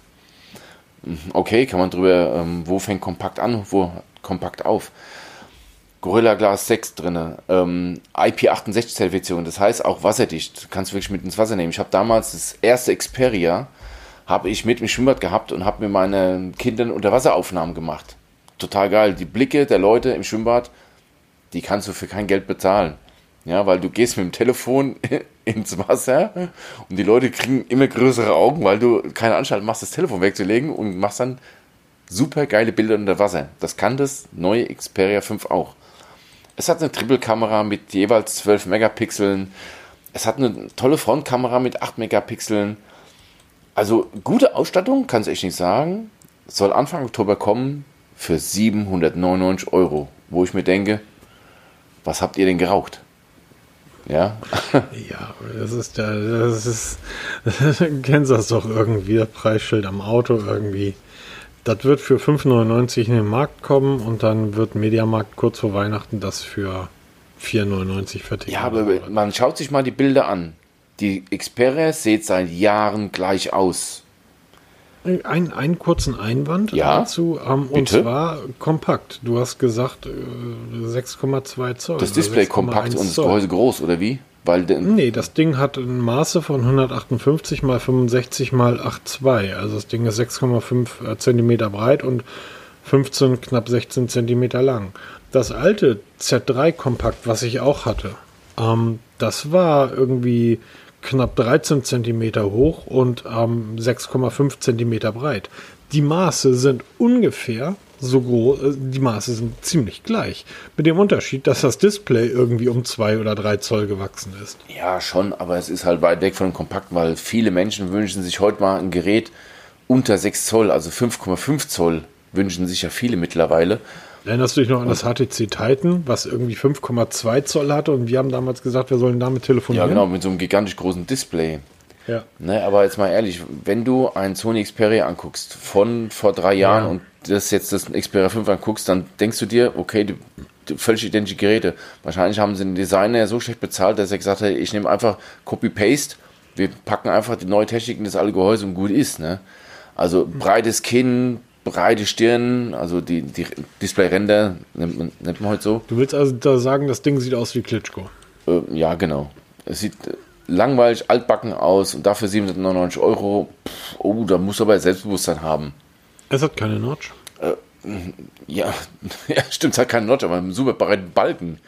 Mhm, okay, kann man drüber, ähm, wo fängt kompakt an, wo kompakt auf. Gorilla Glass 6 drin, ähm, IP68 Zertifizierung, das heißt auch wasserdicht. Kannst du wirklich mit ins Wasser nehmen. Ich habe damals das erste Xperia habe ich mit im Schwimmbad gehabt und habe mit meinen Kindern Unterwasseraufnahmen gemacht. Total geil. Die Blicke der Leute im Schwimmbad, die kannst du für kein Geld bezahlen. Ja, weil du gehst mit dem Telefon ins Wasser und die Leute kriegen immer größere Augen, weil du keine Anstalt machst, das Telefon wegzulegen und machst dann super geile Bilder unter Wasser. Das kann das neue Xperia 5 auch. Es hat eine Triple-Kamera mit jeweils 12 Megapixeln. Es hat eine tolle Frontkamera mit 8 Megapixeln. Also gute Ausstattung, kann es echt nicht sagen. Soll Anfang Oktober kommen für 799 Euro. Wo ich mir denke, was habt ihr denn geraucht? Ja. ja, das ist ja, das ist, kennst das doch irgendwie, das Preisschild am Auto irgendwie. Das wird für 5,99 in den Markt kommen und dann wird Mediamarkt kurz vor Weihnachten das für 4,99 fertig. Ja, aber man schaut sich mal die Bilder an. Die Xperia sieht seit Jahren gleich aus. Ein, einen kurzen Einwand Ja, dazu. Ähm, und zwar kompakt. Du hast gesagt äh, 6,2 Zoll. Das Display 6,1 kompakt und das. Gehäuse groß, oder wie? Weil denn, Nee, das Ding hat ein Maße von 158 mal 65 mal 8,2. Also das Ding ist 6,5 Zentimeter breit und 15, knapp 16 Zentimeter lang. Das alte Z3 Kompakt, was ich auch hatte, ähm, das war irgendwie knapp 13 Zentimeter hoch und ähm, 6,5 Zentimeter breit. Die Maße sind ungefähr so groß, äh, die Maße sind ziemlich gleich. Mit dem Unterschied, dass das Display irgendwie um zwei oder drei Zoll gewachsen ist. ja schon, aber es ist halt weit weg von dem Kompakt, weil viele Menschen wünschen sich heute mal ein Gerät unter 6 Zoll, also 5,5 Zoll wünschen sich ja viele mittlerweile. Erinnerst du dich noch an das HTC Titan, was irgendwie 5,2 Zoll hatte und wir haben damals gesagt, wir sollen damit Ja, telefonieren? genau, mit so einem gigantisch großen Display. Ja. Ne, aber jetzt mal ehrlich, wenn du ein Sony Xperia anguckst von vor drei Jahren Ja. und das jetzt das Xperia 5 anguckst, dann denkst du dir, okay, die, die völlig identische Geräte. Wahrscheinlich haben sie den Designer so schlecht bezahlt, dass er gesagt hat, ich nehme einfach Copy-Paste, wir packen einfach die neue Technik in das alte Gehäuse und gut ist. Ne? Also breites Kinn, breite Stirn, also die, die Displayränder, nennt man, nennt man heute so. Du willst also da sagen, das Ding sieht aus wie Klitschko. Äh, ja, genau. Es sieht äh, langweilig, altbacken aus und dafür 799 Euro. Pff, oh, da muss aber Selbstbewusstsein haben. Es hat keine Notch. Ja, ja stimmt, es hat keinen Notch, aber einen super breiten Balken.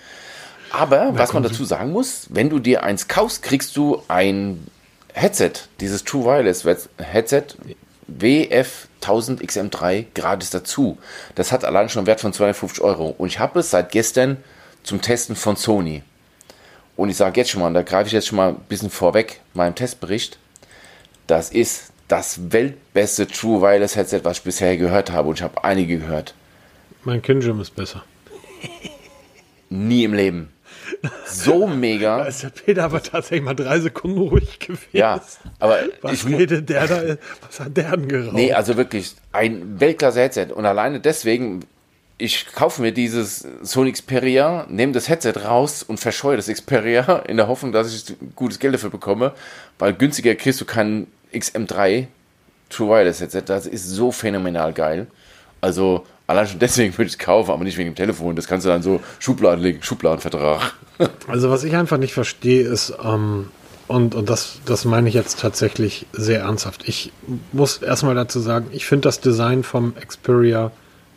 Aber was man dazu sagen muss, wenn du dir eins kaufst, kriegst du ein Headset, dieses True Wireless Headset WF 1000 XM3 gratis dazu. Das hat allein schon einen Wert von 250 Euro. Und ich habe es seit gestern zum Testen von Sony. Und ich sage jetzt schon mal, und da greife ich jetzt schon mal ein bisschen vorweg, meinem Testbericht, das ist das weltbeste True Wireless Headset, was ich bisher gehört habe. Und ich habe einige gehört. Mein Kinjim ist besser. Nie im Leben. So mega. Da ist der Peter aber tatsächlich mal drei Sekunden ruhig gewesen. Ja, aber Was ich redet der da? Was hat der denn geraucht? Nee, also wirklich ein Weltklasse-Headset. Und alleine deswegen, ich kaufe mir dieses Sony Xperia, nehme das Headset raus und verscheue das Xperia in der Hoffnung, dass ich gutes Geld dafür bekomme, weil günstiger kriegst du keinen XM3 True Wireless Headset. Das ist so phänomenal geil. Also allein schon deswegen würde ich es kaufen, aber nicht wegen dem Telefon. Das kannst du dann so Schubladen legen, Schubladenvertrag. Also was ich einfach nicht verstehe ist, ähm, und, und das, das meine ich jetzt tatsächlich sehr ernsthaft. Ich muss erstmal dazu sagen, ich finde das Design vom Xperia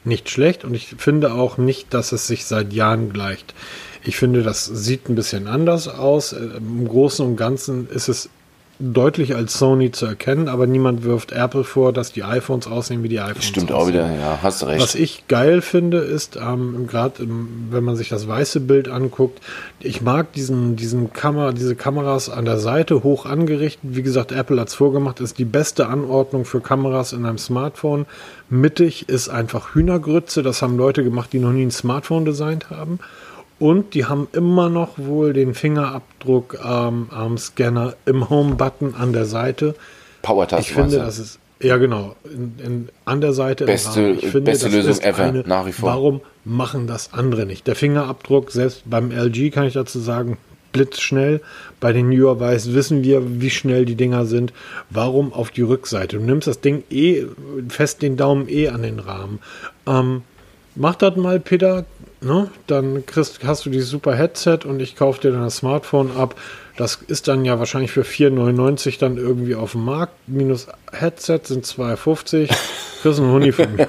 nicht schlecht und ich finde auch nicht, dass es sich seit Jahren gleicht. Ich finde, das sieht ein bisschen anders aus. Äh, Im Großen und Ganzen ist es deutlich als Sony zu erkennen, aber niemand wirft Apple vor, dass die iPhones aussehen wie die iPhones. Stimmt aussehen. auch wieder, ja, hast recht. Was ich geil finde, ist, ähm, gerade wenn man sich das weiße Bild anguckt, ich mag diesen, diesen Kamera, diese Kameras an der Seite hoch angerichtet. Wie gesagt, Apple hat es vorgemacht, ist die beste Anordnung für Kameras in einem Smartphone. Mittig ist einfach Hühnergrütze. Das haben Leute gemacht, die noch nie ein Smartphone designt haben. Und die haben immer noch wohl den Fingerabdruck ähm, am Scanner im Home-Button an der Seite. Power-Taste Ich finde, das ist ja genau in, in, an der Seite. Beste- ich finde, beste das Lösung ist ever, eine, nach wie vor. Warum machen das andere nicht? Der Fingerabdruck, selbst beim LG kann ich dazu sagen, blitzschnell. Bei den Huawei's wissen wir, wie schnell die Dinger sind. Warum auf die Rückseite? Du nimmst das Ding eh fest den Daumen eh an den Rahmen. Ähm, mach das mal, Peter. Ne? Dann kriegst, hast du dieses super Headset und ich kaufe dir dann das Smartphone ab. Das ist dann ja wahrscheinlich für 4,99 dann irgendwie auf dem Markt. Minus Headset sind 2,50. Kriegst einen Huni von mir.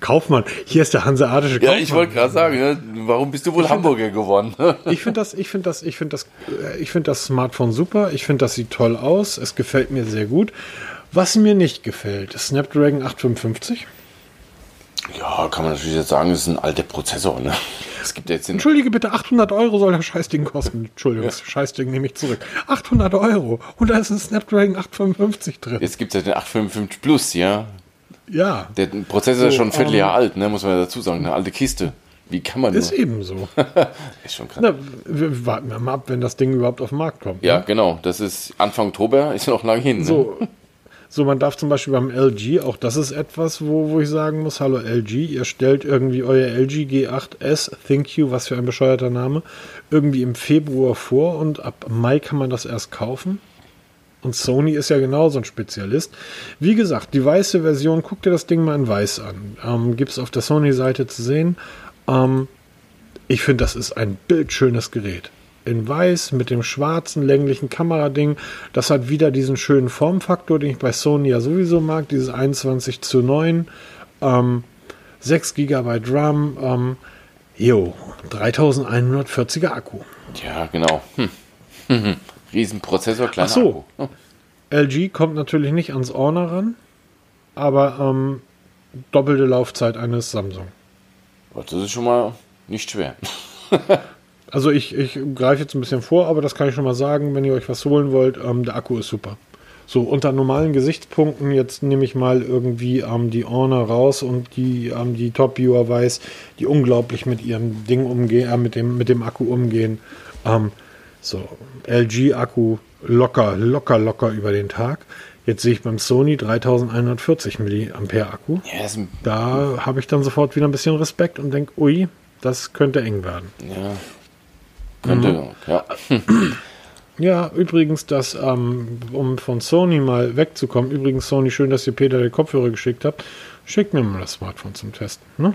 Kaufmann. Hier ist der hanseatische Ja, Kaufmann. ich wollte gerade sagen, ne, warum bist du wohl Hamburger geworden? Ich finde das, ich finde das, ich finde das, äh, ich finde das Smartphone super. Ich finde, das sieht toll aus. Es gefällt mir sehr gut. Was mir nicht gefällt, ist Snapdragon 855. ja, kann man natürlich jetzt sagen, das ist ein alter Prozessor. Ne? Es gibt jetzt Entschuldige bitte, 800 Euro soll das Scheißding kosten. Entschuldigung, das Scheißding nehme ich zurück. 800 Euro. Und da ist ein Snapdragon 855 drin. jetzt gibt es ja den 855 Plus, ja. Ja, Der Prozessor ist So, schon ein Vierteljahr ähm, alt, ne, muss man dazu sagen. Eine alte Kiste. Wie kann man nur? ist eben so. Ist schon krass. Na, wir warten wir mal ab, wenn das Ding überhaupt auf den Markt kommt. Ja, ne? genau. Das ist Anfang Oktober, ist noch lange hin. Ne? So, So, man darf zum Beispiel beim LG, auch das ist etwas, wo, wo ich sagen muss, hallo LG, ihr stellt irgendwie euer LG G8S, Thank You, was für ein bescheuerter Name, irgendwie im Februar vor und ab Mai kann man das erst kaufen. Und Sony ist ja genauso ein Spezialist. Wie gesagt, die weiße Version, guck dir das Ding mal in weiß an. Ähm, Gibt es auf der Sony-Seite zu sehen. Ähm, ich finde, das ist ein bildschönes Gerät. In weiß mit dem schwarzen länglichen Kamerading. Das hat wieder diesen schönen Formfaktor, den ich bei Sony ja sowieso mag. Dieses 21 zu 9. Ähm, 6 GB RAM. Ähm, jo, 3140er Akku. Ja, genau. Hm. Riesenprozessor, kleiner Ach so. Akku. LG kommt natürlich nicht ans Orner ran, aber ähm, doppelte Laufzeit eines Samsung. Das ist schon mal nicht schwer. also ich, ich greife jetzt ein bisschen vor, aber das kann ich schon mal sagen, wenn ihr euch was holen wollt, ähm, der Akku ist super. So, unter normalen Gesichtspunkten, jetzt nehme ich mal irgendwie ähm, die Orner raus und die, ähm, die Top-Viewer weiß, die unglaublich mit ihrem Ding umgehen, äh, mit, dem, mit dem Akku umgehen. Ähm, so, LG-Akku locker, locker, locker über den Tag. Jetzt sehe ich beim Sony 3140 mAh Akku. Ja, da habe ich dann sofort wieder ein bisschen Respekt und denke, ui, das könnte eng werden. Ja. Könnte, mhm. ja. Ja, übrigens, das, ähm, um von Sony mal wegzukommen, übrigens, Sony, schön, dass ihr Peter den Kopfhörer geschickt habt. Schickt mir mal das Smartphone zum Testen. Ne?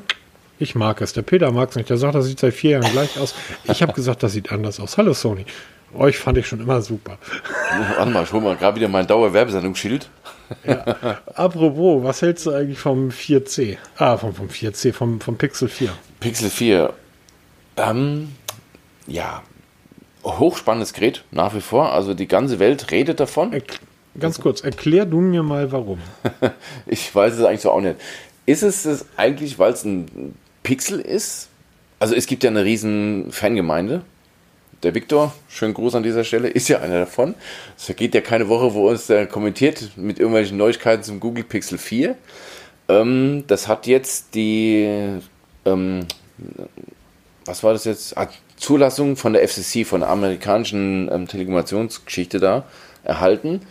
Ich mag es. Der Peter mag es nicht. Der sagt, das sieht seit vier Jahren gleich aus. Ich habe gesagt, das sieht anders aus. Hallo Sony. Euch fand ich schon immer super. Warte mal, ich hole mal gerade wieder mein Dauerwerbesendungsschild. Ja. Apropos, was hältst du eigentlich vom 4C? Ah, vom, vom 4C, vom, vom Pixel 4. Pixel 4. Ähm, ja, hochspannendes Gerät, nach wie vor. Also die ganze Welt redet davon. Er, ganz kurz, erklär du mir mal warum. ich weiß es eigentlich so auch nicht. Ist es das eigentlich, weil es ein Pixel ist? Also es gibt ja eine riesen Fangemeinde der Viktor, schönen Gruß an dieser Stelle, ist ja einer davon. Es vergeht ja keine Woche, wo uns der kommentiert mit irgendwelchen Neuigkeiten zum Google Pixel 4. Ähm, das hat jetzt die, ähm, was war das jetzt? Ah, Zulassung von der FCC, von der amerikanischen ähm, Telekommunikationsgeschichte da, erhalten,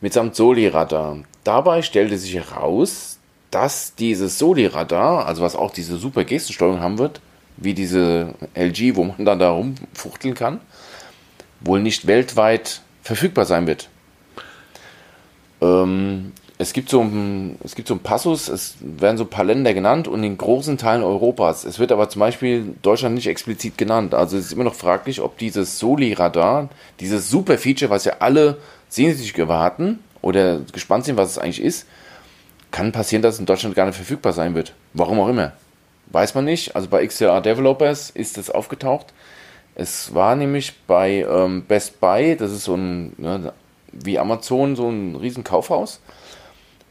mitsamt Soli-Radar. Dabei stellte sich heraus, dass dieses Soli-Radar, also was auch diese super Gestensteuerung haben wird, wie diese LG, wo man dann da rumfuchteln kann, wohl nicht weltweit verfügbar sein wird. Ähm, es gibt, so ein, es gibt so einen Passus, es werden so ein paar Länder genannt und in großen Teilen Europas. Es wird aber zum Beispiel Deutschland nicht explizit genannt. Also es ist immer noch fraglich, ob dieses Soli-Radar, dieses Super-Feature, was ja alle sehnsüchtig erwarten oder gespannt sind, was es eigentlich ist, kann passieren, dass es in Deutschland gar nicht verfügbar sein wird. Warum auch immer. Weiß man nicht. Also bei XLR Developers ist das aufgetaucht. Es war nämlich bei ähm, Best Buy, das ist so ein, ne, wie Amazon, so ein riesen Kaufhaus,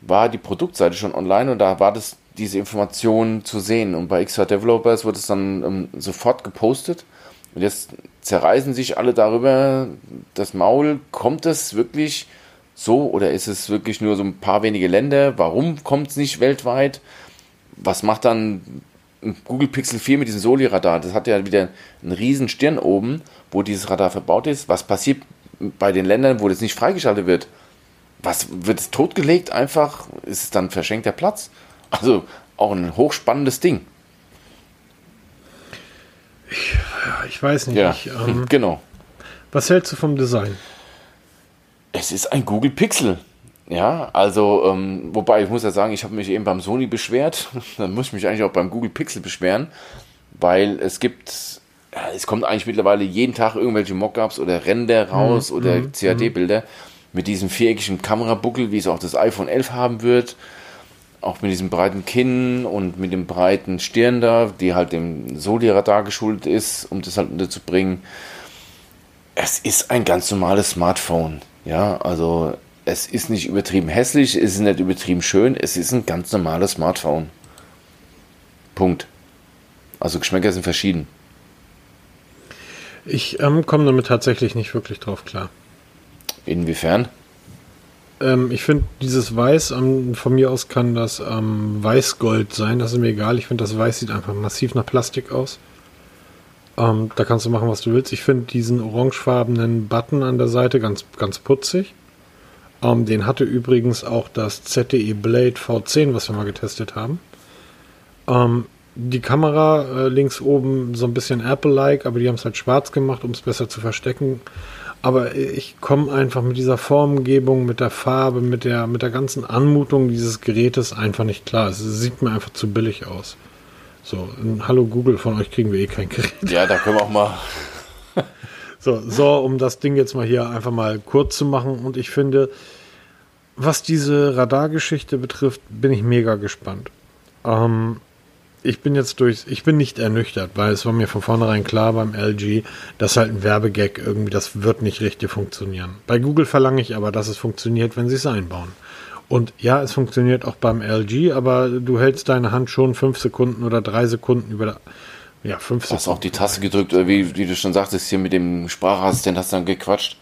war die Produktseite schon online und da war das, diese Information zu sehen. Und bei XR Developers wurde es dann ähm, sofort gepostet. Und jetzt zerreißen sich alle darüber das Maul. Kommt es wirklich so oder ist es wirklich nur so ein paar wenige Länder? Warum kommt es nicht weltweit? Was macht dann Google Pixel 4 mit diesem Soli-Radar, das hat ja wieder einen riesen Stirn oben, wo dieses Radar verbaut ist. Was passiert bei den Ländern, wo das nicht freigeschaltet wird? Was wird es totgelegt einfach? Ist es dann verschenkter Platz? Also auch ein hochspannendes Ding. Ich, ich weiß nicht. Ja, ich, ähm, genau. Was hältst du vom Design? Es ist ein Google Pixel. Ja, also, ähm, wobei ich muss ja sagen, ich habe mich eben beim Sony beschwert. Dann muss ich mich eigentlich auch beim Google Pixel beschweren, weil es gibt, ja, es kommt eigentlich mittlerweile jeden Tag irgendwelche Mockups oder Render raus mhm. oder mhm. Mit diesem viereckigen Kamerabuckel, wie es auch das iPhone 11 haben wird. Auch mit diesem breiten Kinn und mit dem breiten Stirn da, die halt dem Soli-Radar geschuldet ist, um das halt unterzubringen. Es ist ein ganz normales Smartphone. Ja, also es ist nicht übertrieben hässlich, es ist nicht übertrieben schön, es ist ein ganz normales Smartphone. Punkt. Also Geschmäcker sind verschieden. Ich ähm, komme damit tatsächlich nicht wirklich drauf klar. Inwiefern? Ähm, ich finde dieses Weiß, ähm, von mir aus kann das ähm, Weißgold sein, das ist mir egal. Ich finde das Weiß sieht einfach massiv nach Plastik aus. Ähm, da kannst du machen, was du willst. Ich finde diesen orangefarbenen Button an der Seite ganz, ganz putzig. Ähm, den hatte übrigens auch das ZTE Blade V10, was wir mal getestet haben. Ähm, die Kamera äh, links oben so ein bisschen Apple-like, aber die haben es halt schwarz gemacht, um es besser zu verstecken. Aber ich komme einfach mit dieser Formgebung, mit der Farbe, mit der, mit der ganzen Anmutung dieses Gerätes einfach nicht klar. Es sieht mir einfach zu billig aus. So, Hallo Google, von euch kriegen wir eh kein Gerät. Ja, da können wir auch mal. so, so, um das Ding jetzt mal hier einfach mal kurz zu machen. Und ich finde, was diese Radargeschichte betrifft, bin ich mega gespannt. Ähm, ich bin jetzt durch, ich bin nicht ernüchtert, weil es war mir von vornherein klar beim LG, dass halt ein Werbegag irgendwie, das wird nicht richtig funktionieren. Bei Google verlange ich aber, dass es funktioniert, wenn sie es einbauen. Und ja, es funktioniert auch beim LG, aber du hältst deine Hand schon fünf Sekunden oder drei Sekunden über, ja, fünf Sekunden. Hast auch die Taste gedrückt, oder wie, wie du schon sagtest, hier mit dem Sprachassistent hast du dann gequatscht.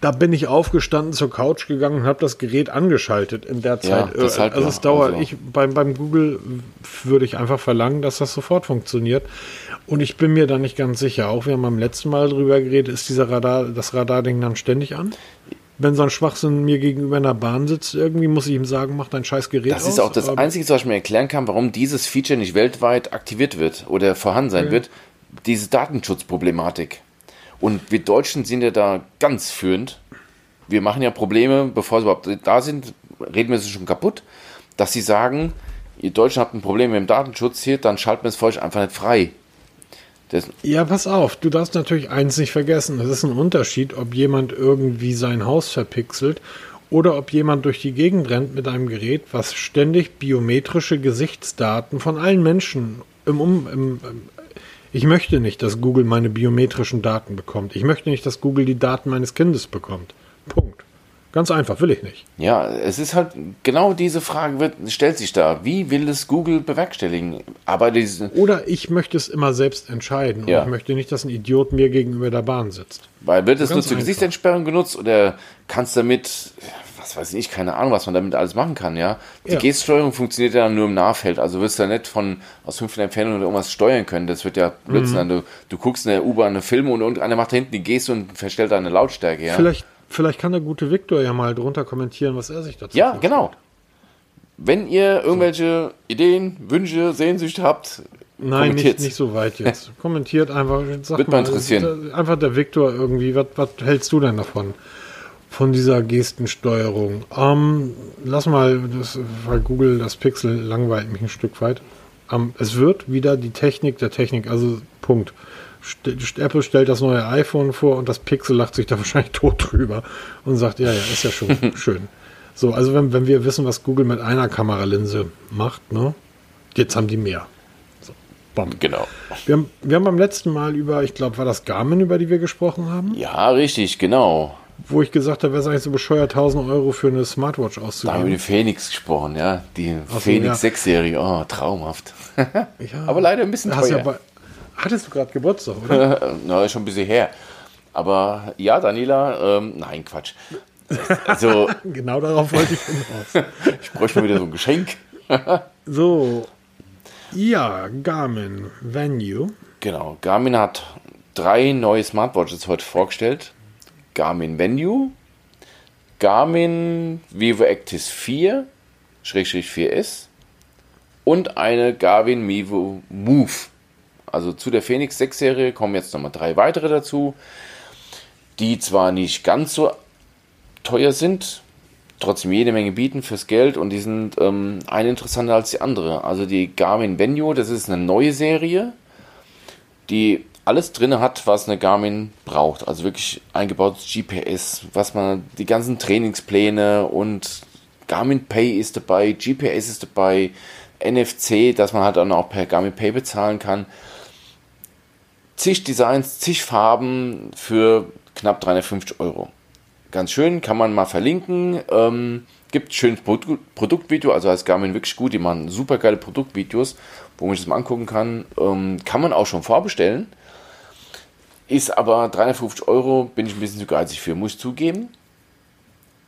Da bin ich aufgestanden, zur Couch gegangen und habe das Gerät angeschaltet in der Zeit. Ja, das halt also es dauert. Also. Ich, beim, beim Google würde ich einfach verlangen, dass das sofort funktioniert. Und ich bin mir da nicht ganz sicher. Auch wir haben beim letzten Mal drüber geredet, ist dieser Radar, das Radarding dann ständig an? Wenn so ein Schwachsinn mir gegenüber in der Bahn sitzt, irgendwie muss ich ihm sagen, mach dein scheiß Gerät Das ist aus, auch das Einzige, was ich mir erklären kann, warum dieses Feature nicht weltweit aktiviert wird oder vorhanden sein ja. wird. Diese Datenschutzproblematik. Und wir Deutschen sind ja da ganz führend wir machen ja Probleme, bevor sie überhaupt da sind, reden wir sie schon kaputt, dass sie sagen, ihr Deutschen habt ein Problem mit dem Datenschutz hier, dann schalten wir es für euch einfach nicht frei. Das ja, pass auf, du darfst natürlich eins nicht vergessen. Es ist ein Unterschied, ob jemand irgendwie sein Haus verpixelt oder ob jemand durch die Gegend rennt mit einem Gerät, was ständig biometrische Gesichtsdaten von allen Menschen im, um, im, ich möchte nicht, dass Google meine biometrischen Daten bekommt. Ich möchte nicht, dass Google die Daten meines Kindes bekommt. Punkt. Ganz einfach, will ich nicht. Ja, es ist halt genau diese Frage wird, stellt sich da. Wie will es Google bewerkstelligen? Aber diese Oder ich möchte es immer selbst entscheiden. Ja. Und ich möchte nicht, dass ein Idiot mir gegenüber der Bahn sitzt. Weil wird es nur zur Gesichtsentsperrung genutzt oder kannst du damit, was weiß ich, keine Ahnung, was man damit alles machen kann, ja? Die ja. Geststeuerung funktioniert ja nur im Nahfeld. Also wirst du ja nicht von aus fünf Entfernung oder irgendwas steuern können. Das wird ja Blödsinn. Mhm. Du, du guckst in der U-Bahn eine Filme und irgendeiner macht da hinten die Geste und verstellt deine Lautstärke, ja? Vielleicht Vielleicht kann der gute Viktor ja mal drunter kommentieren, was er sich dazu Ja, genau. Wenn ihr irgendwelche so. Ideen, Wünsche, Sehnsüchte habt, Nein, nicht, nicht so weit jetzt. Kommentiert einfach. Sag Wird mal interessieren. Einfach der Viktor irgendwie. Was, was hältst du denn davon? Von dieser Gestensteuerung. Ähm, lass mal, das, weil Google das Pixel langweilt mich ein Stück weit. Ähm, es wird wieder die Technik der Technik, also Punkt. Apple stellt das neue iPhone vor und das Pixel lacht sich da wahrscheinlich tot drüber und sagt, ja, ja, ist ja schon schön. So, also wenn, wenn wir wissen, was Google mit einer Kameralinse macht, ne? Jetzt haben die mehr. So, bom. Genau. Wir haben, wir haben beim letzten Mal über, ich glaube, war das Garmin, über die wir gesprochen haben? Ja, richtig, genau. Wo ich gesagt habe, wäre es eigentlich so bescheuert, 1000 Euro für eine Smartwatch auszugeben. Da haben wir die Phoenix gesprochen, ja. Die so, Phoenix ja. 6-Serie, oh, traumhaft. ja. Aber leider ein bisschen teuer. Ja Hattest du gerade Geburtstag, oder? Na, schon ein bisschen her. Aber ja, Daniela, ähm, nein, Quatsch. Also, genau darauf wollte ich hinaus. ich bräuchte mal wieder so ein Geschenk. so, ja, Garmin Venue. Genau, Garmin hat drei neue Smartwatches heute vorgestellt. Garmin Venue, Garmin Vivo Actis 4, 4S und eine Garmin Vivo Move. Also zu der Phoenix 6 Serie kommen jetzt nochmal drei weitere dazu, die zwar nicht ganz so teuer sind, trotzdem jede Menge bieten fürs Geld und die sind ähm, eine interessanter als die andere. Also die Garmin Venue, das ist eine neue Serie, die alles drin hat, was eine Garmin braucht. Also wirklich eingebautes GPS, was man, die ganzen Trainingspläne und Garmin Pay ist dabei, GPS ist dabei, NFC, dass man halt dann auch per Garmin Pay bezahlen kann zig Designs, zig Farben für knapp 350 Euro. Ganz schön, kann man mal verlinken. Ähm, gibt schönes Produ Produktvideo, also als Garmin wirklich gut, die machen super geile Produktvideos, wo man sich das mal angucken kann. Ähm, kann man auch schon vorbestellen. Ist aber 350 Euro, bin ich ein bisschen zu geizig für, muss ich zugeben.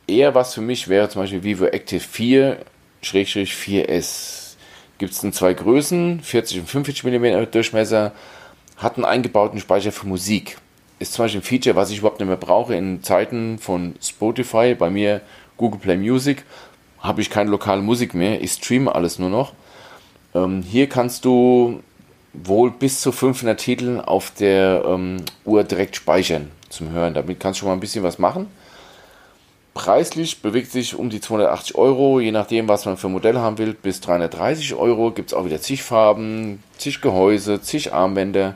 Eher was für mich wäre zum Beispiel Vivo Active 4 4S. Gibt es in zwei Größen, 40 und 45 mm Durchmesser hat einen eingebauten Speicher für Musik. Ist zum Beispiel ein Feature, was ich überhaupt nicht mehr brauche in Zeiten von Spotify. Bei mir Google Play Music habe ich keine lokale Musik mehr, ich streame alles nur noch. Ähm, hier kannst du wohl bis zu 500 Titel auf der ähm, Uhr direkt speichern zum Hören. Damit kannst du schon mal ein bisschen was machen. Preislich bewegt sich um die 280 Euro, je nachdem, was man für Modell haben will, bis 330 Euro. Gibt es auch wieder zig Farben, zig Gehäuse, zig Armbänder.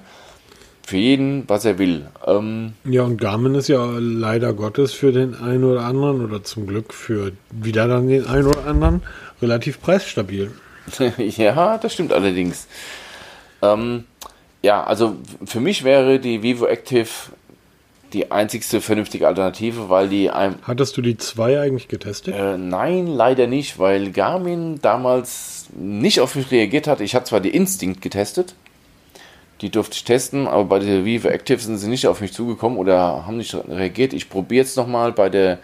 Für jeden, was er will. Ähm, ja, und Garmin ist ja leider Gottes für den einen oder anderen oder zum Glück für wieder dann den einen oder anderen relativ preisstabil. ja, das stimmt allerdings. Ähm, ja, also für mich wäre die Vivo Active die einzigste vernünftige Alternative, weil die einem. Hattest du die zwei eigentlich getestet? Äh, nein, leider nicht, weil Garmin damals nicht auf mich reagiert hat. Ich hatte zwar die Instinct getestet, die durfte ich testen, aber bei der Vivo Active sind sie nicht auf mich zugekommen oder haben nicht reagiert. Ich probiere jetzt nochmal bei der,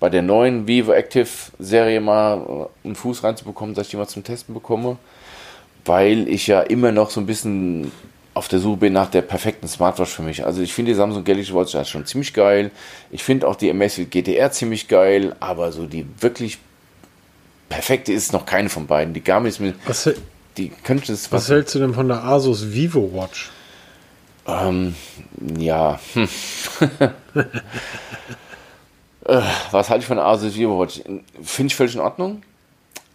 bei der neuen Vivo Active Serie mal äh, einen Fuß reinzubekommen, dass ich die mal zum Testen bekomme, weil ich ja immer noch so ein bisschen auf der Suche bin nach der perfekten Smartwatch für mich. Also ich finde die Samsung Galaxy Watch schon ziemlich geil. Ich finde auch die Amazfit GTR ziemlich geil, aber so die wirklich perfekte ist noch keine von beiden. Die Garmin ist mir... Was, die könnte es... Was, was hältst du denn von der Asus Vivo Watch? Ähm, ja. Hm. Äh, was halte ich von der Asus Vivo Watch? Finde ich völlig in Ordnung.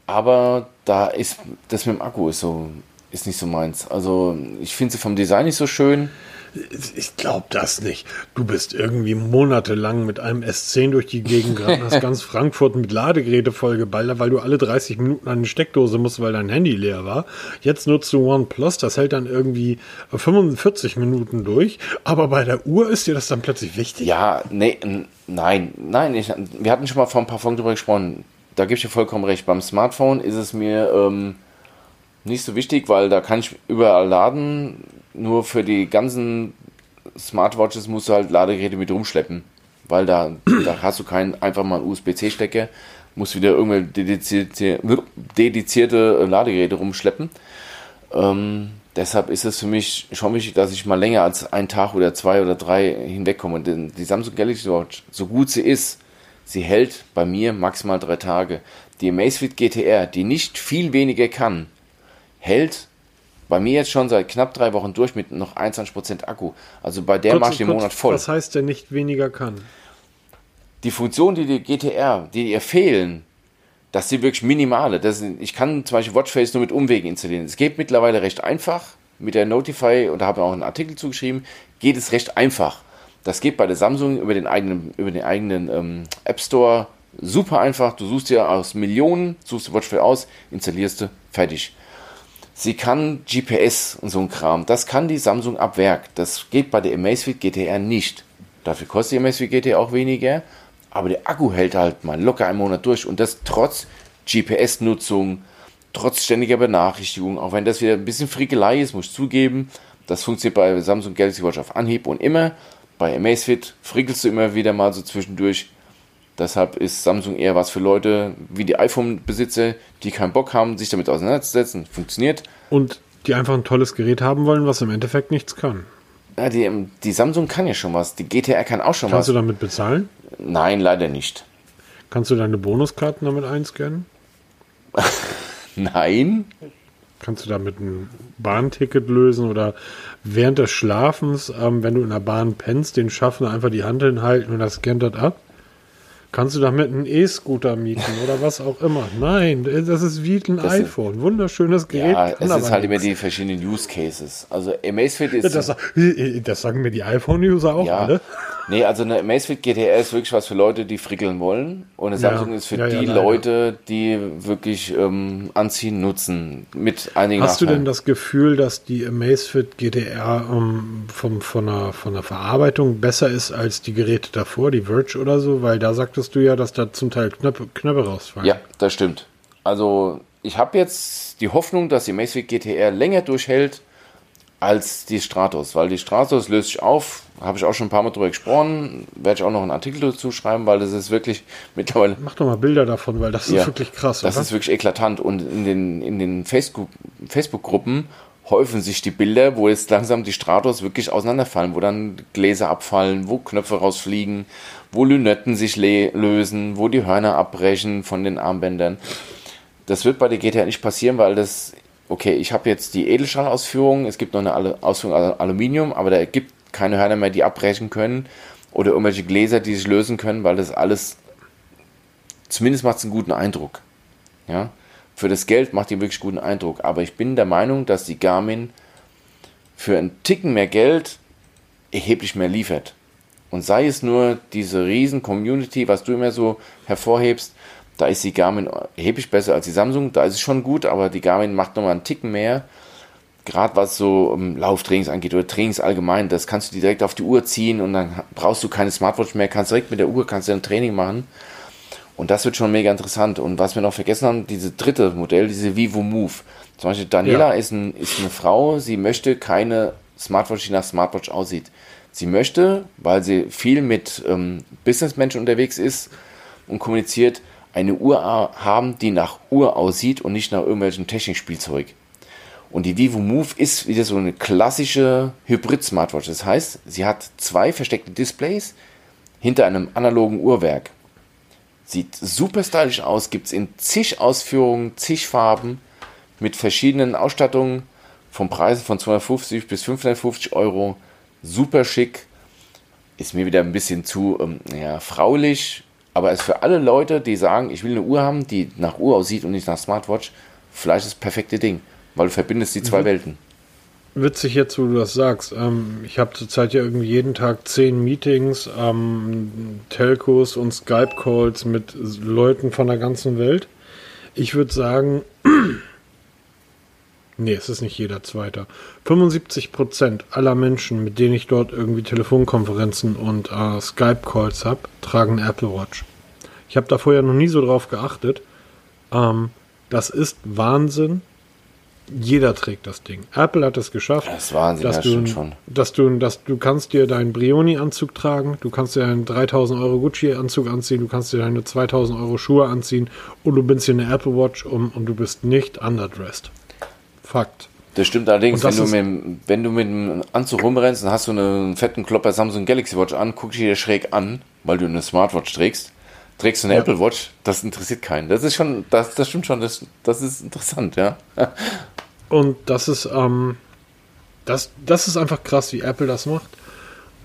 Aber da ist das mit dem Akku ist so ist nicht so meins. Also ich finde sie vom Design nicht so schön. Ich glaube das nicht. Du bist irgendwie monatelang mit einem S10 durch die Gegend gerannt, hast ganz Frankfurt mit Ladegeräte vollgeballert, weil du alle 30 Minuten an eine Steckdose musst, weil dein Handy leer war. Jetzt nutzt du OnePlus, das hält dann irgendwie 45 Minuten durch, aber bei der Uhr ist dir das dann plötzlich wichtig? Ja, nee, nein, nein, ich, wir hatten schon mal vor ein paar Folgen darüber gesprochen. Da gebe ich dir vollkommen recht. Beim Smartphone ist es mir ähm, nicht so wichtig, weil da kann ich überall laden. Nur für die ganzen Smartwatches musst du halt Ladegeräte mit rumschleppen. Weil da, da hast du keinen einfach mal USB-C-Stecker, musst wieder irgendwelche dedizierte, dedizierte Ladegeräte rumschleppen. Ähm, deshalb ist es für mich schon wichtig, dass ich mal länger als einen Tag oder zwei oder drei hinwegkomme. Denn die Samsung Galaxy Watch, so gut sie ist, sie hält bei mir maximal drei Tage. Die Amazfit GTR, die nicht viel weniger kann, hält bei mir jetzt schon seit knapp drei Wochen durch mit noch 21% Akku. Also bei der mache ich den Monat voll. Was heißt der nicht weniger kann? Die Funktionen, die die GTR, die ihr fehlen, das sind wirklich minimale. Das sind, ich kann zum Beispiel Watchface nur mit Umwegen installieren. Es geht mittlerweile recht einfach. Mit der Notify, und da habe ich auch einen Artikel zugeschrieben, geht es recht einfach. Das geht bei der Samsung über den eigenen, über den eigenen ähm, App Store super einfach. Du suchst dir aus Millionen, suchst du Watchface aus, installierst du, fertig. Sie kann GPS und so ein Kram. Das kann die Samsung ab Werk. Das geht bei der Amazfit GTR nicht. Dafür kostet die Amazfit GTR auch weniger. Aber der Akku hält halt mal locker einen Monat durch. Und das trotz GPS-Nutzung, trotz ständiger Benachrichtigung. Auch wenn das wieder ein bisschen Frickelei ist, muss ich zugeben. Das funktioniert bei Samsung Galaxy Watch auf Anhieb und immer. Bei Amazfit frickelst du immer wieder mal so zwischendurch. Deshalb ist Samsung eher was für Leute wie die iPhone-Besitzer, die keinen Bock haben, sich damit auseinanderzusetzen. Funktioniert. Und die einfach ein tolles Gerät haben wollen, was im Endeffekt nichts kann. Ja, die, die Samsung kann ja schon was. Die GTR kann auch schon Kannst was. Kannst du damit bezahlen? Nein, leider nicht. Kannst du deine Bonuskarten damit einscannen? Nein. Kannst du damit ein Bahnticket lösen oder während des Schlafens, ähm, wenn du in der Bahn pennst, den Schaffner einfach die Hand hinhalten und das scannt das ab? Kannst du damit einen E-Scooter mieten oder was auch immer? Nein, das ist wie ein das iPhone. Ist, Wunderschönes Gerät. Ja, es ist halt immer die verschiedenen Use Cases. Also Amazfit ist. Das, das sagen mir die iPhone-User auch ja. alle. Nee, also eine Amazfit GTR ist wirklich was für Leute, die frickeln wollen. Und eine Samsung ja. ist für ja, die Leute, die wirklich ähm, anziehen, nutzen. Mit einigen Hast Nachteilen. du denn das Gefühl, dass die Amazfit GTR ähm, vom, von, der, von der Verarbeitung besser ist als die Geräte davor, die Verge oder so? Weil da sagt sagtest du ja, dass da zum Teil Knöpfe, Knöpfe rausfallen. Ja, das stimmt. Also ich habe jetzt die Hoffnung, dass die Amazfit GTR länger durchhält als die Stratos, weil die Stratos löst sich auf, habe ich auch schon ein paar Mal drüber gesprochen, werde ich auch noch einen Artikel dazu schreiben, weil das ist wirklich mittlerweile... Mach doch mal Bilder davon, weil das ja, ist wirklich krass. Das oder? ist wirklich eklatant und in den, in den Facebook-Gruppen häufen sich die Bilder, wo jetzt langsam die Stratos wirklich auseinanderfallen, wo dann Gläser abfallen, wo Knöpfe rausfliegen, wo Lünetten sich lösen, wo die Hörner abbrechen von den Armbändern. Das wird bei der GTA nicht passieren, weil das, okay, ich habe jetzt die Edelstahlausführung, es gibt noch eine Ausführung Aluminium, aber da gibt keine Hörner mehr, die abbrechen können oder irgendwelche Gläser, die sich lösen können, weil das alles, zumindest macht es einen guten Eindruck. Ja, für das Geld macht die wirklich guten Eindruck. Aber ich bin der Meinung, dass die Garmin für einen Ticken mehr Geld erheblich mehr liefert. Und sei es nur diese riesen Community, was du immer so hervorhebst, da ist die Garmin erheblich besser als die Samsung. Da ist es schon gut, aber die Garmin macht nochmal einen Ticken mehr. Gerade was so um, Lauftrainings angeht oder Trainings allgemein, das kannst du dir direkt auf die Uhr ziehen und dann brauchst du keine Smartwatch mehr, kannst direkt mit der Uhr kannst du ein Training machen. Und das wird schon mega interessant. Und was wir noch vergessen haben, diese dritte Modell, diese Vivo Move. Zum Beispiel Daniela ja. ist, ein, ist eine Frau, sie möchte keine Smartwatch, die nach Smartwatch aussieht. Sie möchte, weil sie viel mit ähm, Businessmenschen unterwegs ist und kommuniziert, eine Uhr haben, die nach Uhr aussieht und nicht nach irgendwelchen Technikspielzeug. Und die Vivo Move ist wieder so eine klassische Hybrid-Smartwatch. Das heißt, sie hat zwei versteckte Displays hinter einem analogen Uhrwerk. Sieht super stylisch aus, gibt es in zig Ausführungen, zig Farben mit verschiedenen Ausstattungen vom Preis von 250 bis 550 Euro. Super schick. Ist mir wieder ein bisschen zu ähm, ja, fraulich, aber ist für alle Leute, die sagen, ich will eine Uhr haben, die nach Uhr aussieht und nicht nach Smartwatch, vielleicht das perfekte Ding, weil du verbindest die zwei mhm. Welten witzig jetzt, wo du das sagst. Ähm, ich habe zurzeit ja irgendwie jeden Tag zehn Meetings, ähm, Telcos und Skype-Calls mit Leuten von der ganzen Welt. Ich würde sagen, nee, es ist nicht jeder Zweiter. 75% aller Menschen, mit denen ich dort irgendwie Telefonkonferenzen und äh, Skype-Calls habe, tragen Apple Watch. Ich habe da vorher noch nie so drauf geachtet. Ähm, das ist Wahnsinn, jeder trägt das Ding. Apple hat es geschafft. Das ist Wahnsinn, dass das du, schon. Dass du, dass du kannst dir deinen Brioni-Anzug tragen, du kannst dir einen 3000 Euro Gucci-Anzug anziehen, du kannst dir deine 2000 Euro Schuhe anziehen und du bist hier eine Apple Watch um, und du bist nicht underdressed. Fakt. Das stimmt allerdings, das wenn, du mit, wenn du mit einem Anzug rumrennst, dann hast du einen fetten Klopper Samsung Galaxy Watch an, guckst dir schräg an, weil du eine Smartwatch trägst. Trägst du eine ja. Apple Watch? Das interessiert keinen. Das ist schon, das, das stimmt schon, das, das ist interessant, ja. Und das ist, ähm, das, das ist einfach krass, wie Apple das macht.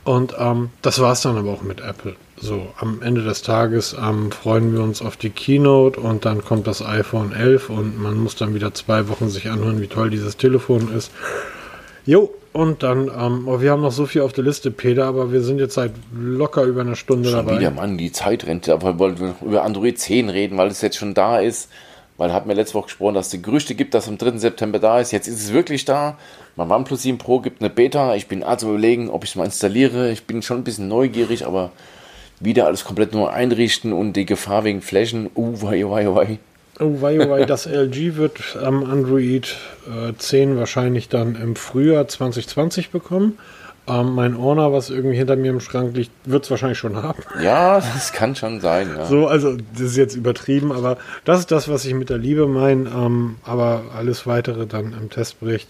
Und ähm, das war es dann aber auch mit Apple. So, am Ende des Tages ähm, freuen wir uns auf die Keynote und dann kommt das iPhone 11 und man muss dann wieder zwei Wochen sich anhören, wie toll dieses Telefon ist. Jo, und dann, ähm, oh, wir haben noch so viel auf der Liste, Peter, aber wir sind jetzt seit locker über einer Stunde schon dabei. Wieder, Mann, die Zeit rennt. Aber wir wollten über Android 10 reden, weil es jetzt schon da ist. Weil hat mir letzte Woche gesprochen, dass es Gerüchte gibt, dass am 3. September da ist. Jetzt ist es wirklich da. Mein OnePlus 7 Pro gibt eine Beta. Ich bin also überlegen, ob ich es mal installiere. Ich bin schon ein bisschen neugierig, aber wieder alles komplett neu einrichten und die Gefahr wegen Flächen. Uh, wei, wei, wei. Oh, wei, wei, das LG wird am Android äh, 10 wahrscheinlich dann im Frühjahr 2020 bekommen. Ähm, mein Orner, was irgendwie hinter mir im Schrank liegt, wird es wahrscheinlich schon haben. Ja, das kann schon sein. Ja. So, also das ist jetzt übertrieben, aber das ist das, was ich mit der Liebe meine. Ähm, aber alles weitere dann im Testbericht.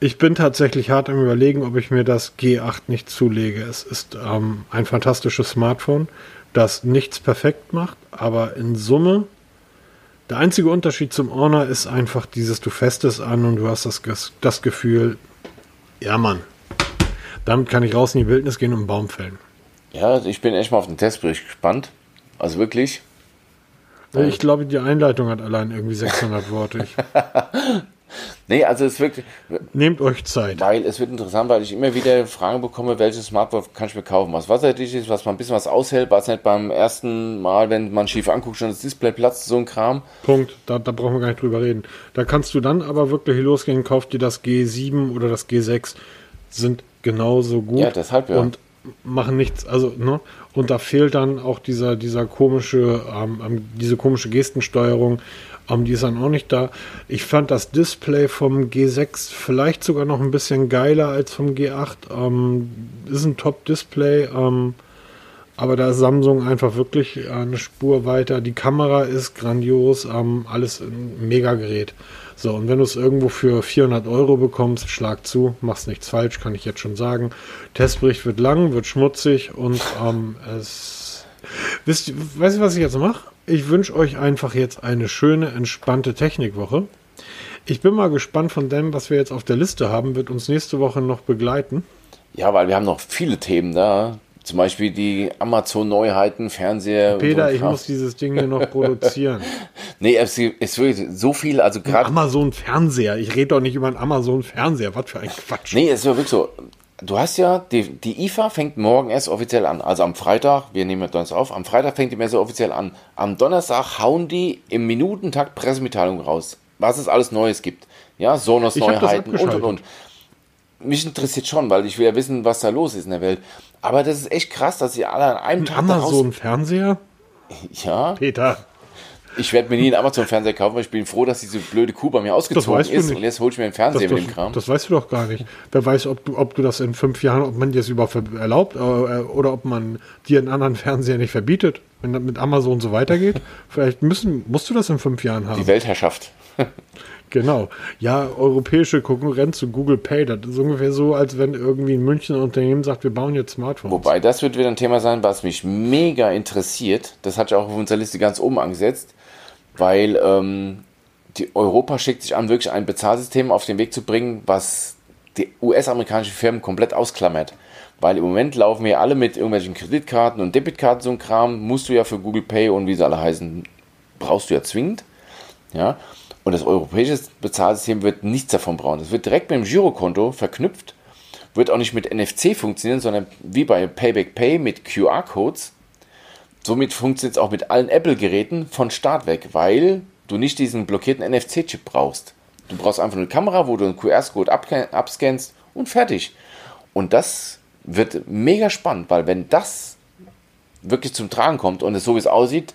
Ich bin tatsächlich hart am Überlegen, ob ich mir das G8 nicht zulege. Es ist ähm, ein fantastisches Smartphone, das nichts perfekt macht, aber in Summe der einzige Unterschied zum Honor ist einfach dieses, du festest an und du hast das, das Gefühl, ja Mann, damit kann ich raus in die Wildnis gehen und einen Baum fällen. Ja, ich bin echt mal auf den Testbericht gespannt. Also wirklich. Ich glaube, die Einleitung hat allein irgendwie 600 Worte. nee, also es wird. Nehmt euch Zeit. Weil es wird interessant, weil ich immer wieder Fragen bekomme, welches Smartphone kann ich mir kaufen, was wasserdicht ist, was man ein bisschen was aushält, was nicht beim ersten Mal, wenn man schief anguckt, schon das Display platzt, so ein Kram. Punkt. Da, da brauchen wir gar nicht drüber reden. Da kannst du dann aber wirklich losgehen, kauf dir das G7 oder das G6. Sind genauso gut. Ja, deshalb ja. Und machen nichts, also, ne? Und da fehlt dann auch dieser, dieser komische, ähm, ähm, diese komische Gestensteuerung, ähm, die ist dann auch nicht da. Ich fand das Display vom G6 vielleicht sogar noch ein bisschen geiler als vom G8. Ähm, ist ein Top-Display, ähm, Aber da ist Samsung einfach wirklich eine Spur weiter. Die Kamera ist grandios, ähm, alles ein Mega-Gerät. So, und wenn du es irgendwo für 400 Euro bekommst, schlag zu, machst nichts falsch, kann ich jetzt schon sagen. Testbericht wird lang, wird schmutzig und ähm, es. Wisst, weißt du, was ich jetzt mache? Ich wünsche euch einfach jetzt eine schöne, entspannte Technikwoche. Ich bin mal gespannt von dem, was wir jetzt auf der Liste haben, wird uns nächste Woche noch begleiten. Ja, weil wir haben noch viele Themen da. Zum Beispiel die Amazon-Neuheiten, Fernseher. Peter, ich muss dieses Ding hier noch produzieren. nee, es ist wirklich so viel, also gerade. Amazon-Fernseher. Ich rede doch nicht über einen Amazon-Fernseher. Was für ein Quatsch. Nee, es ist wirklich so. Du hast ja, die, die IFA fängt morgen erst offiziell an. Also am Freitag, wir nehmen ja Donnerstag auf, am Freitag fängt die Messe offiziell an. Am Donnerstag hauen die im Minutentakt Pressemitteilung raus. Was es alles Neues gibt. Ja, Sonos Neuheiten und und und. Mich interessiert schon, weil ich will ja wissen, was da los ist in der Welt. Aber das ist echt krass, dass sie alle an einem Ein Tag. Amazon-Fernseher? Ja. Peter. Ich werde mir nie einen Amazon-Fernseher kaufen, weil ich bin froh, dass diese blöde Kuh bei mir ausgezogen ist. nicht. Und jetzt hol ich mir einen Fernseher das, mit dem Kram. Das weißt du doch gar nicht. Wer weiß, ob du, ob du das in fünf Jahren, ob man dir das überhaupt erlaubt äh, oder ob man dir einen anderen Fernseher nicht verbietet. Wenn das mit Amazon so weitergeht, vielleicht müssen, musst du das in fünf Jahren haben. Die Weltherrschaft. Genau. Ja, europäische Konkurrenz zu Google Pay, das ist ungefähr so, als wenn irgendwie ein München Unternehmen sagt, wir bauen jetzt Smartphones. Wobei, das wird wieder ein Thema sein, was mich mega interessiert. Das hatte ich auch auf unserer Liste ganz oben angesetzt, weil ähm, die Europa schickt sich an, wirklich ein Bezahlsystem auf den Weg zu bringen, was die US-amerikanischen Firmen komplett ausklammert. Weil im Moment laufen wir alle mit irgendwelchen Kreditkarten und Debitkarten, so ein Kram, musst du ja für Google Pay und wie sie alle heißen, brauchst du ja zwingend. Ja, und das europäische Bezahlsystem wird nichts davon brauchen. Das wird direkt mit dem Girokonto verknüpft, wird auch nicht mit NFC funktionieren, sondern wie bei Payback Pay mit QR-Codes. Somit funktioniert es auch mit allen Apple-Geräten von Start weg, weil du nicht diesen blockierten NFC-Chip brauchst. Du brauchst einfach eine Kamera, wo du einen QR-Code abscannst und fertig. Und das wird mega spannend, weil wenn das wirklich zum Tragen kommt und es so wie es aussieht,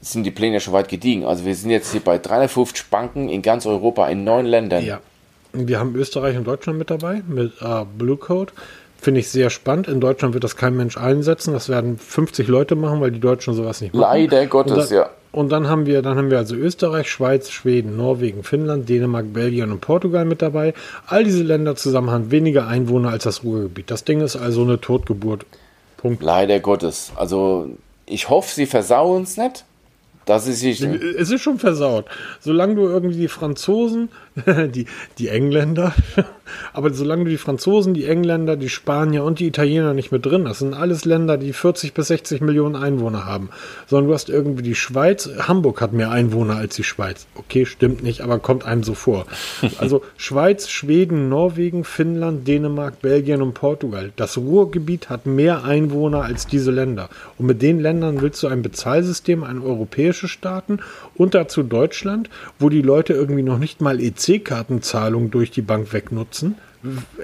sind die Pläne ja schon weit gediegen. Also wir sind jetzt hier bei 350 Banken in ganz Europa, in neun Ländern. Ja. Wir haben Österreich und Deutschland mit dabei, mit äh, Blue Code. Finde ich sehr spannend. In Deutschland wird das kein Mensch einsetzen. Das werden 50 Leute machen, weil die Deutschen sowas nicht machen. Leider Gottes, dann, ja. Und dann haben wir, dann haben wir also Österreich, Schweiz, Schweden, Norwegen, Finnland, Dänemark, Belgien und Portugal mit dabei. All diese Länder zusammen haben weniger Einwohner als das Ruhrgebiet. Das Ding ist also eine Totgeburt. Punkt. Leider Gottes. Also ich hoffe, sie versauen es nicht. Das ist sich. Es ist schon versaut. Solange du irgendwie die Franzosen, die, die Engländer, aber solange du die Franzosen, die Engländer, die Spanier und die Italiener nicht mit drin hast, sind alles Länder, die 40 bis 60 Millionen Einwohner haben. Sondern du hast irgendwie die Schweiz, Hamburg hat mehr Einwohner als die Schweiz. Okay, stimmt nicht, aber kommt einem so vor. Also Schweiz, Schweden, Norwegen, Finnland, Dänemark, Belgien und Portugal. Das Ruhrgebiet hat mehr Einwohner als diese Länder. Und mit den Ländern willst du ein Bezahlsystem, ein europäisches Staaten und dazu Deutschland, wo die Leute irgendwie noch nicht mal EC-Kartenzahlung durch die Bank wegnutzen.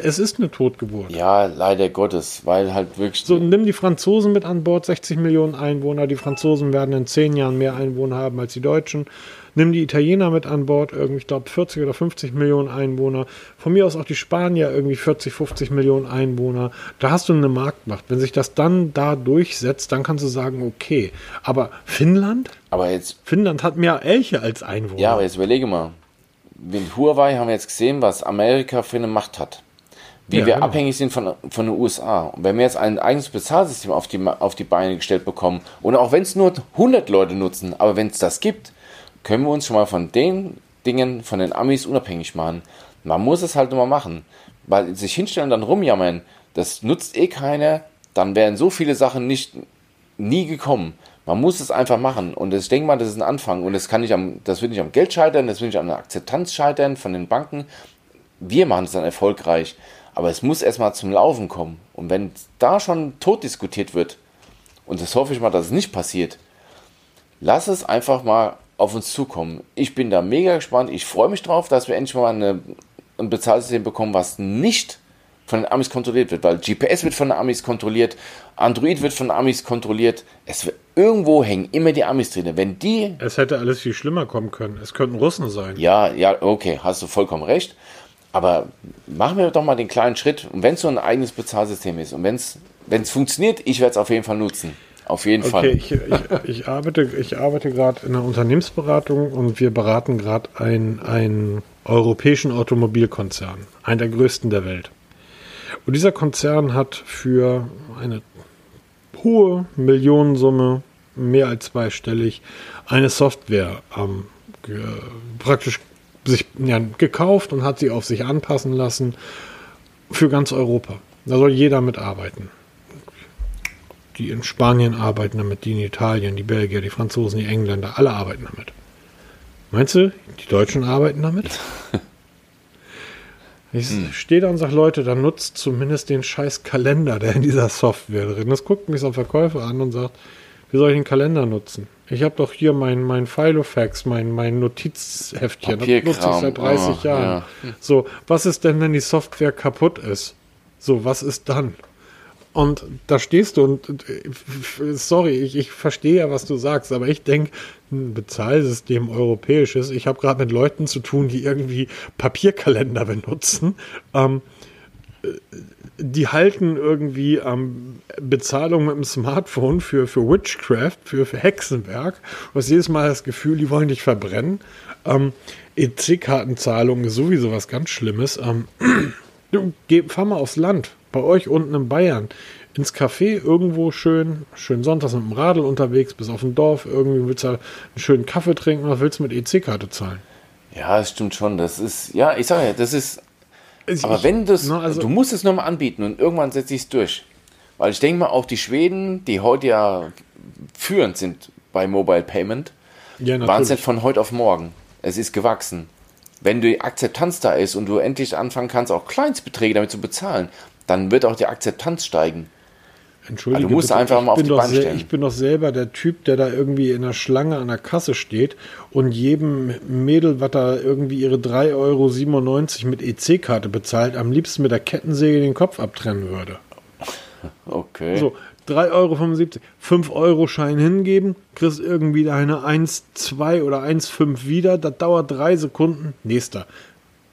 Es ist eine Totgeburt. Ja, leider Gottes, weil halt wirklich. So, nimm die Franzosen mit an Bord, 60 Millionen Einwohner. Die Franzosen werden in zehn Jahren mehr Einwohner haben als die Deutschen. Nimm die Italiener mit an Bord, irgendwie, ich glaube, 40 oder 50 Millionen Einwohner. Von mir aus auch die Spanier, irgendwie 40, 50 Millionen Einwohner. Da hast du eine Marktmacht. Wenn sich das dann da durchsetzt, dann kannst du sagen, okay. Aber Finnland? Aber jetzt. Finnland hat mehr Elche als Einwohner. Ja, aber jetzt überlege mal. Mit Huawei haben wir jetzt gesehen, was Amerika für eine Macht hat. Wie Ja, wir genau. abhängig sind von, von den USA. Und wenn wir jetzt ein eigenes Bezahlsystem auf die, auf die Beine gestellt bekommen, und auch wenn es nur 100 Leute nutzen, aber wenn es das gibt, können wir uns schon mal von den Dingen, von den Amis unabhängig machen. Man muss es halt nur mal machen. Weil sich hinstellen und dann rumjammern, das nutzt eh keiner, dann wären so viele Sachen nicht nie gekommen. Man muss es einfach machen. Und ich denke mal, das ist ein Anfang. Und das kann nicht am, das wird nicht am Geld scheitern, das wird nicht an der Akzeptanz scheitern von den Banken. Wir machen es dann erfolgreich. Aber es muss erstmal zum Laufen kommen. Und wenn da schon tot diskutiert wird, und das hoffe ich mal, dass es nicht passiert, lass es einfach mal auf uns zukommen. Ich bin da mega gespannt. Ich freue mich drauf, dass wir endlich mal eine, ein Bezahlsystem bekommen, was nicht von den Amis kontrolliert wird, weil GPS wird von den Amis kontrolliert, Android wird von den Amis kontrolliert. Es wird, irgendwo hängen immer die Amis drin. Wenn die Es hätte alles viel schlimmer kommen können. Es könnten Russen sein. ja, ja, okay, hast du vollkommen recht. Aber machen wir doch mal den kleinen Schritt. Und wenn es so ein eigenes Bezahlsystem ist und wenn es funktioniert, ich werde es auf jeden Fall nutzen. Auf jeden Okay, Fall. ich, ich, ich arbeite, ich arbeite gerade in einer Unternehmensberatung und wir beraten gerade einen, einen europäischen Automobilkonzern, einen der größten der Welt. Und dieser Konzern hat für eine hohe Millionensumme, mehr als zweistellig, eine Software ähm, ge, praktisch sich ja, gekauft und hat sie auf sich anpassen lassen für ganz Europa. Da soll jeder mitarbeiten die in Spanien arbeiten damit, die in Italien, die Belgier, die Franzosen, die Engländer, alle arbeiten damit. Meinst du, die Deutschen arbeiten damit? Ich stehe da und sage, Leute, dann nutzt zumindest den scheiß Kalender, der in dieser Software drin ist. Guckt mich so ein Verkäufer an und sagt, wie soll ich den Kalender nutzen? Ich habe doch hier mein, mein Filofax, mein, mein Notizheftchen. Das nutze ich seit 30 oh, Jahren. So, was ist denn, wenn die Software kaputt ist? So, was ist dann? Und da stehst du und, äh, sorry, ich, ich verstehe ja, was du sagst, aber ich denke, ein Bezahlsystem europäisches, ich habe gerade mit Leuten zu tun, die irgendwie Papierkalender benutzen. Ähm, äh, die halten irgendwie ähm, Bezahlung mit dem Smartphone für, für Witchcraft, für, für Hexenwerk. Du hast jedes Mal das Gefühl, die wollen dich verbrennen. Ähm, EC-Kartenzahlung ist sowieso was ganz Schlimmes. Ähm, geh, fahr mal aufs Land, bei euch unten in Bayern, ins Café irgendwo schön, schön sonntags mit dem Radl unterwegs, bis auf ein Dorf, irgendwie willst du einen schönen Kaffee trinken, was willst du mit EC-Karte zahlen? Ja, das stimmt schon. Das ist, ja, ich sage ja, das ist. Also Aber ich- wenn das, na, also- du musst es nochmal anbieten und irgendwann setze ich es durch. Weil ich denke mal, auch die Schweden, die heute ja führend sind bei Mobile Payment, Ja, waren es nicht von heute auf morgen. Es ist gewachsen. Wenn die Akzeptanz da ist und du endlich anfangen kannst, auch Kleinstbeträge damit zu bezahlen, dann wird auch die Akzeptanz steigen. Entschuldige, Also du musst bitte, einfach ich mal auf bin die doch Beine stellen. Ich bin doch selber der Typ, der da irgendwie in der Schlange an der Kasse steht und jedem Mädel, was da irgendwie ihre 3,97 Euro mit EC-Karte bezahlt, am liebsten mit der Kettensäge den Kopf abtrennen würde. Okay. So, 3,75 Euro, 5 Euro Schein hingeben, kriegst irgendwie deine 1,2 oder 1,5 wieder, das dauert drei Sekunden, nächster.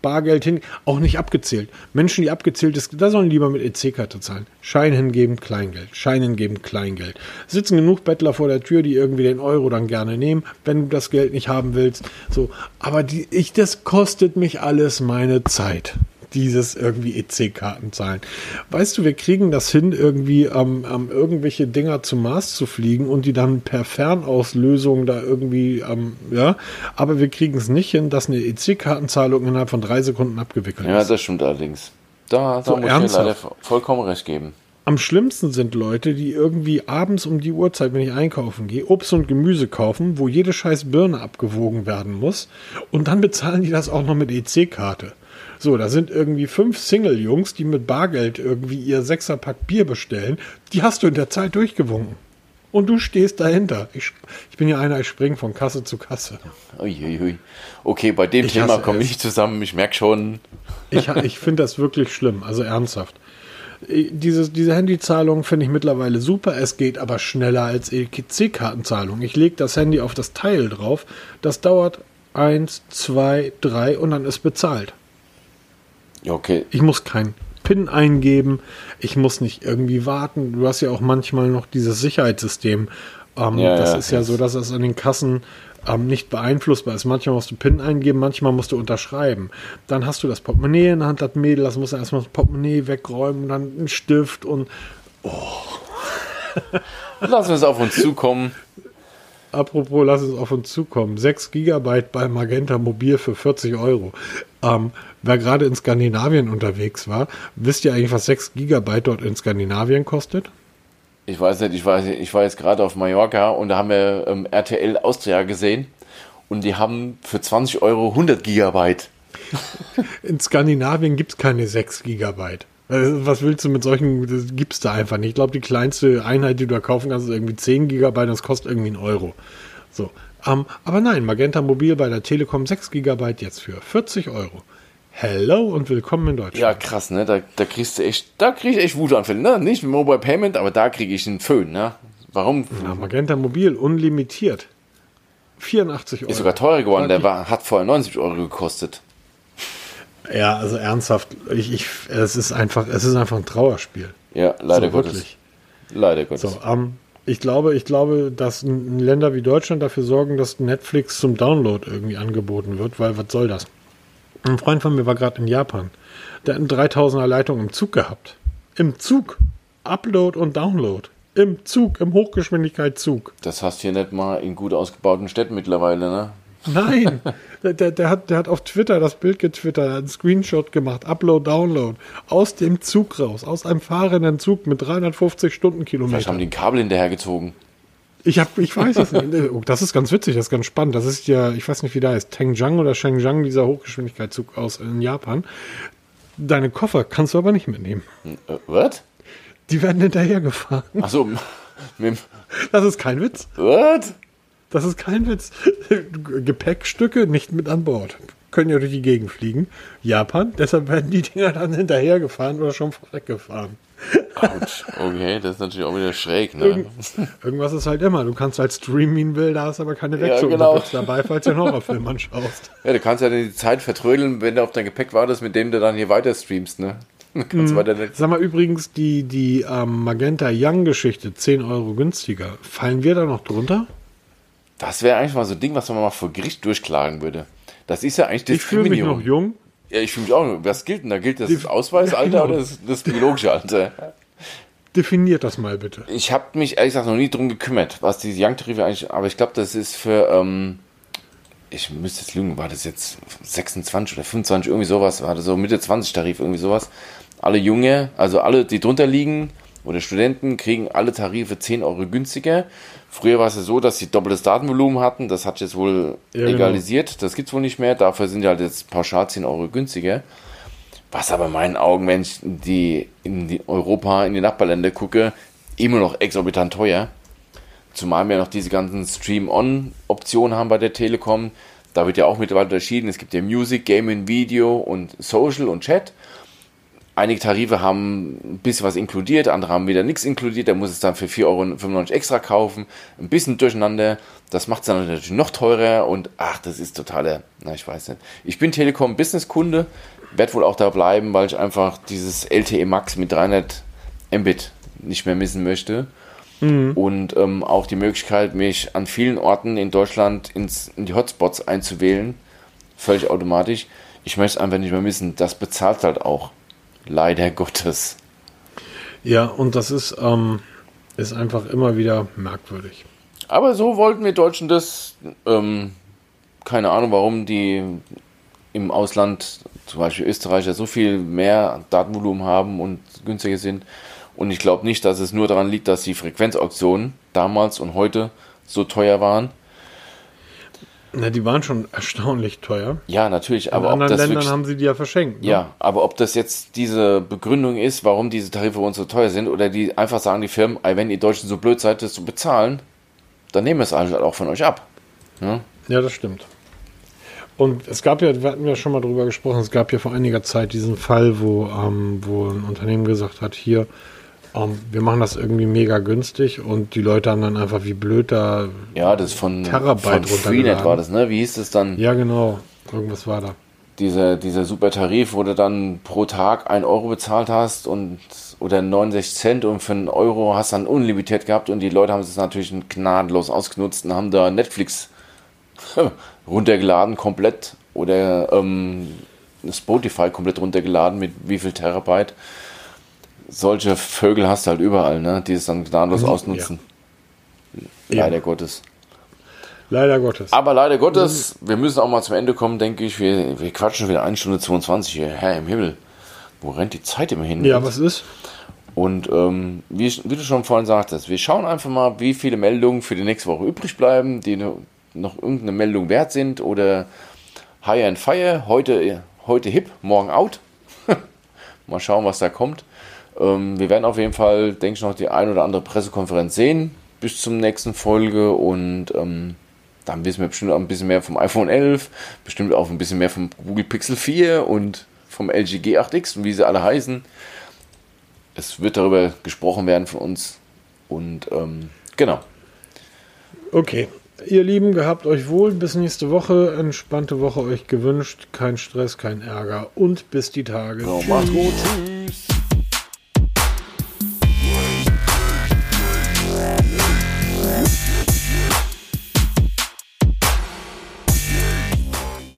Bargeld hin, auch nicht abgezählt. Menschen, die abgezählt ist, da sollen lieber mit EC-Karte zahlen. Schein hingeben, Kleingeld. Schein hingeben, Kleingeld. Sitzen genug Bettler vor der Tür, die irgendwie den Euro dann gerne nehmen, wenn du das Geld nicht haben willst. So, aber die, ich, das kostet mich alles meine Zeit dieses irgendwie EC-Karten zahlen. Weißt du, wir kriegen das hin, irgendwie ähm, ähm, irgendwelche Dinger zum Mars zu fliegen und die dann per Fernauslösung da irgendwie, ähm, ja, aber wir kriegen es nicht hin, dass eine EC-Kartenzahlung innerhalb von drei Sekunden abgewickelt Ja, ist. das stimmt allerdings. Da, da So, muss ich dir leider ernsthaft? vollkommen recht geben. Am schlimmsten sind Leute, die irgendwie abends um die Uhrzeit, wenn ich einkaufen gehe, Obst und Gemüse kaufen, wo jede scheiß Birne abgewogen werden muss und dann bezahlen die das auch noch mit EC-Karte. So, da sind irgendwie fünf Single-Jungs, die mit Bargeld irgendwie ihr Sechserpack Bier bestellen. Die hast du in der Zeit durchgewunken. Und du stehst dahinter. Ich, ich bin ja einer, ich springe von Kasse zu Kasse. Uiuiui. Okay, bei dem Ich Thema komme ich nicht zusammen. Ich merke schon. Ich, ich finde das wirklich schlimm, also ernsthaft. Äh, Diese, diese Handyzahlung finde ich mittlerweile super. Es geht aber schneller als EC-Kartenzahlung. Ich lege das Handy auf das Teil drauf. Das dauert eins, zwei, drei und dann ist bezahlt. Okay. Ich muss keinen PIN eingeben. Ich muss nicht irgendwie warten. Du hast ja auch manchmal noch dieses Sicherheitssystem. Ähm, Ja, das ja, ist ja so, dass es an den Kassen ähm, nicht beeinflussbar ist. Manchmal musst du PIN eingeben, manchmal musst du unterschreiben. Dann hast du das Portemonnaie in der Hand, das Mädel, das muss erstmal das Portemonnaie wegräumen, dann ein Stift und Lassen wir es auf uns zukommen. Apropos, lass es auf uns zukommen. 6 Gigabyte bei Magenta Mobil für 40 Euro. Ähm, wer gerade in Skandinavien unterwegs war, wisst ihr eigentlich, was 6 Gigabyte dort in Skandinavien kostet? Ich weiß nicht, ich weiß nicht, ich war jetzt gerade auf Mallorca und da haben wir ähm, RTL Austria gesehen und die haben für 20 Euro 100 Gigabyte. In Skandinavien gibt es keine 6 Gigabyte. Also, Was willst du mit solchen, das gibt's da einfach nicht. Ich glaube, die kleinste Einheit, die du da kaufen kannst, ist irgendwie 10 Gigabyte, das kostet irgendwie einen Euro. So. Ähm, aber nein, Magenta Mobil bei der Telekom 6 Gigabyte jetzt für 40 Euro. Hello und willkommen in Deutschland. Ja, krass, ne? Da, da kriegst du echt, da krieg ich echt Wutanfälle, ne? Nicht mit Mobile Payment, aber da kriege ich einen Föhn, ne? Warum? Ja, Magenta Mobil, unlimitiert. 84 Euro. Ist sogar teurer geworden, der war, hat vorher 90 Euro gekostet. Ja, also ernsthaft, ich, ich, es ist einfach, es ist einfach ein Trauerspiel. Ja, leider so, Gottes. Wirklich. Leider Gottes. So, ähm, ich glaube, ich glaube, dass Länder wie Deutschland dafür sorgen, dass Netflix zum Download irgendwie angeboten wird, weil was soll das? Ein Freund von mir war gerade in Japan. Der hat eine 3000er Leitung im Zug gehabt. Im Zug. Upload und Download. Im Zug, im Hochgeschwindigkeitszug. Das hast du hier nicht mal in gut ausgebauten Städten mittlerweile, ne? Nein, der, der, der, hat, der hat auf Twitter das Bild getwittert, hat einen Screenshot gemacht, Upload, Download, aus dem Zug raus, aus einem fahrenden Zug mit 350 Stundenkilometern. Vielleicht haben die ein Kabel hinterhergezogen. Ich, hab, ich weiß es nicht. Oh, das ist ganz witzig, das ist ganz spannend. Das ist ja, ich weiß nicht, wie da ist, Tengjiang oder Shenzhang, dieser Hochgeschwindigkeitszug aus in Japan. Deine Koffer kannst du aber nicht mitnehmen. Äh, was? Die werden hinterhergefahren. Achso, das ist kein Witz. Was? Das ist kein Witz. Gepäckstücke nicht mit an Bord. Können ja durch die Gegend fliegen. Japan, deshalb werden die Dinger dann hinterhergefahren oder schon vorweggefahren. Autsch, okay, das ist natürlich auch wieder schräg, ne? Irgend, irgendwas ist halt immer. Du kannst halt streamen will, da hast aber keine Wechsel ja, genau. dabei, falls du einen Horrorfilm anschaust. Ja, du kannst ja die Zeit vertrödeln, wenn du auf dein Gepäck wartest, mit dem du dann hier weiter streamst, ne? Kannst hm. Sag mal übrigens, die, die ähm, Magenta Young-Geschichte, 10 Euro günstiger, fallen wir da noch drunter? Das wäre eigentlich mal so ein Ding, was man mal vor Gericht durchklagen würde. Das ist ja eigentlich Diskriminierung. Ich fühle mich noch jung. Ja, ich fühle mich auch. Was gilt denn da? Gilt das Def Ausweisalter genau. oder das, das biologische Alter? Definiert das mal bitte. Ich habe mich ehrlich gesagt noch nie drum gekümmert, was diese Young-Tarife eigentlich. Aber ich glaube, das ist für. Ähm, ich müsste jetzt lügen, war das jetzt 26 oder 25, irgendwie sowas, war das so Mitte 20 Tarif, irgendwie sowas. Alle Junge, also alle, die drunter liegen, oder Studenten, kriegen alle Tarife 10 Euro günstiger. Früher war es ja so, dass sie doppeltes Datenvolumen hatten. Das hat jetzt wohl ja, genau. egalisiert. Genau. Das gibt es wohl nicht mehr. Dafür sind die halt jetzt pauschal 10 Euro günstiger. Was aber in meinen Augen, wenn ich die, in die Europa, in die Nachbarländer gucke, immer noch exorbitant teuer. Zumal wir noch diese ganzen Stream-On-Optionen haben bei der Telekom. Da wird ja auch mittlerweile unterschieden. Es gibt ja Music, Gaming, Video und Social und Chat. Einige Tarife haben ein bisschen was inkludiert, andere haben wieder nichts inkludiert. Da muss es dann für 4,95 Euro extra kaufen. Ein bisschen durcheinander. Das macht es dann natürlich noch teurer und ach, das ist totaler, na, ich weiß nicht. Ich bin Telekom Business Kunde, werde wohl auch da bleiben, weil ich einfach dieses LTE Max mit 300 Mbit nicht mehr missen möchte. Mhm. Und ähm, auch die Möglichkeit, mich an vielen Orten in Deutschland ins, in die Hotspots einzuwählen, völlig automatisch. Ich möchte es einfach nicht mehr missen. Das bezahlt halt auch. Leider Gottes. Ja, und das ist, ähm, ist einfach immer wieder merkwürdig. Aber so wollten wir Deutschen das. Ähm, keine Ahnung, warum die im Ausland, zum Beispiel Österreicher, so viel mehr Datenvolumen haben und günstiger sind. Und ich glaube nicht, dass es nur daran liegt, dass die Frequenzauktionen damals und heute so teuer waren, na, die waren schon erstaunlich teuer. Ja, natürlich. Aber In anderen Ländern wirklich, haben sie die ja verschenkt. Ne? Ja, aber ob das jetzt diese Begründung ist, warum diese Tarife uns so teuer sind, oder die einfach sagen, die Firmen, wenn ihr Deutschen so blöd seid, das zu bezahlen, dann nehmen wir es halt auch von euch ab. Ja, ja das stimmt. Und es gab ja, wir hatten ja schon mal drüber gesprochen, es gab ja vor einiger Zeit diesen Fall, wo, ähm, wo ein Unternehmen gesagt hat, hier, um, ähm, wir machen das irgendwie mega günstig und die Leute haben dann einfach wie blöd da ja, das von, Terabyte von Freenet war das, ne? Wie hieß das dann? Ja, genau. Irgendwas war da. Dieser, dieser super Tarif, wo du dann pro Tag 1 Euro bezahlt hast und oder 69 Cent und für einen Euro hast dann unlimitiert gehabt und die Leute haben es natürlich gnadenlos ausgenutzt und haben da Netflix runtergeladen komplett oder ähm, Spotify komplett runtergeladen mit wie viel Terabyte solche Vögel hast du halt überall, ne? die es dann gnadenlos mhm, ausnutzen. Ja. Leider ja. Gottes. Leider Gottes. Aber leider Gottes, wir müssen auch mal zum Ende kommen, denke ich. Wir, wir quatschen wieder 1 Stunde 22 hier. Herr im Himmel. Wo rennt die Zeit immer hin? Ja, was ist? Und ähm, wie, wie, du schon vorhin sagtest, wir schauen einfach mal, wie viele Meldungen für die nächste Woche übrig bleiben, die noch irgendeine Meldung wert sind oder High and Fire, heute, heute hip, morgen out. mal schauen, was da kommt. Ähm, wir werden auf jeden Fall, denke ich, noch die ein oder andere Pressekonferenz sehen bis zum nächsten Folge und ähm, dann wissen wir bestimmt auch ein bisschen mehr vom iPhone 11, bestimmt auch ein bisschen mehr vom Google Pixel 4 und vom LG G8X und wie sie alle heißen. Es wird darüber gesprochen werden von uns und ähm, genau. Okay. Ihr Lieben, gehabt euch wohl. Bis nächste Woche. Entspannte Woche euch gewünscht. Kein Stress, kein Ärger. Und bis die Tage. So, macht's gut. Tschüss.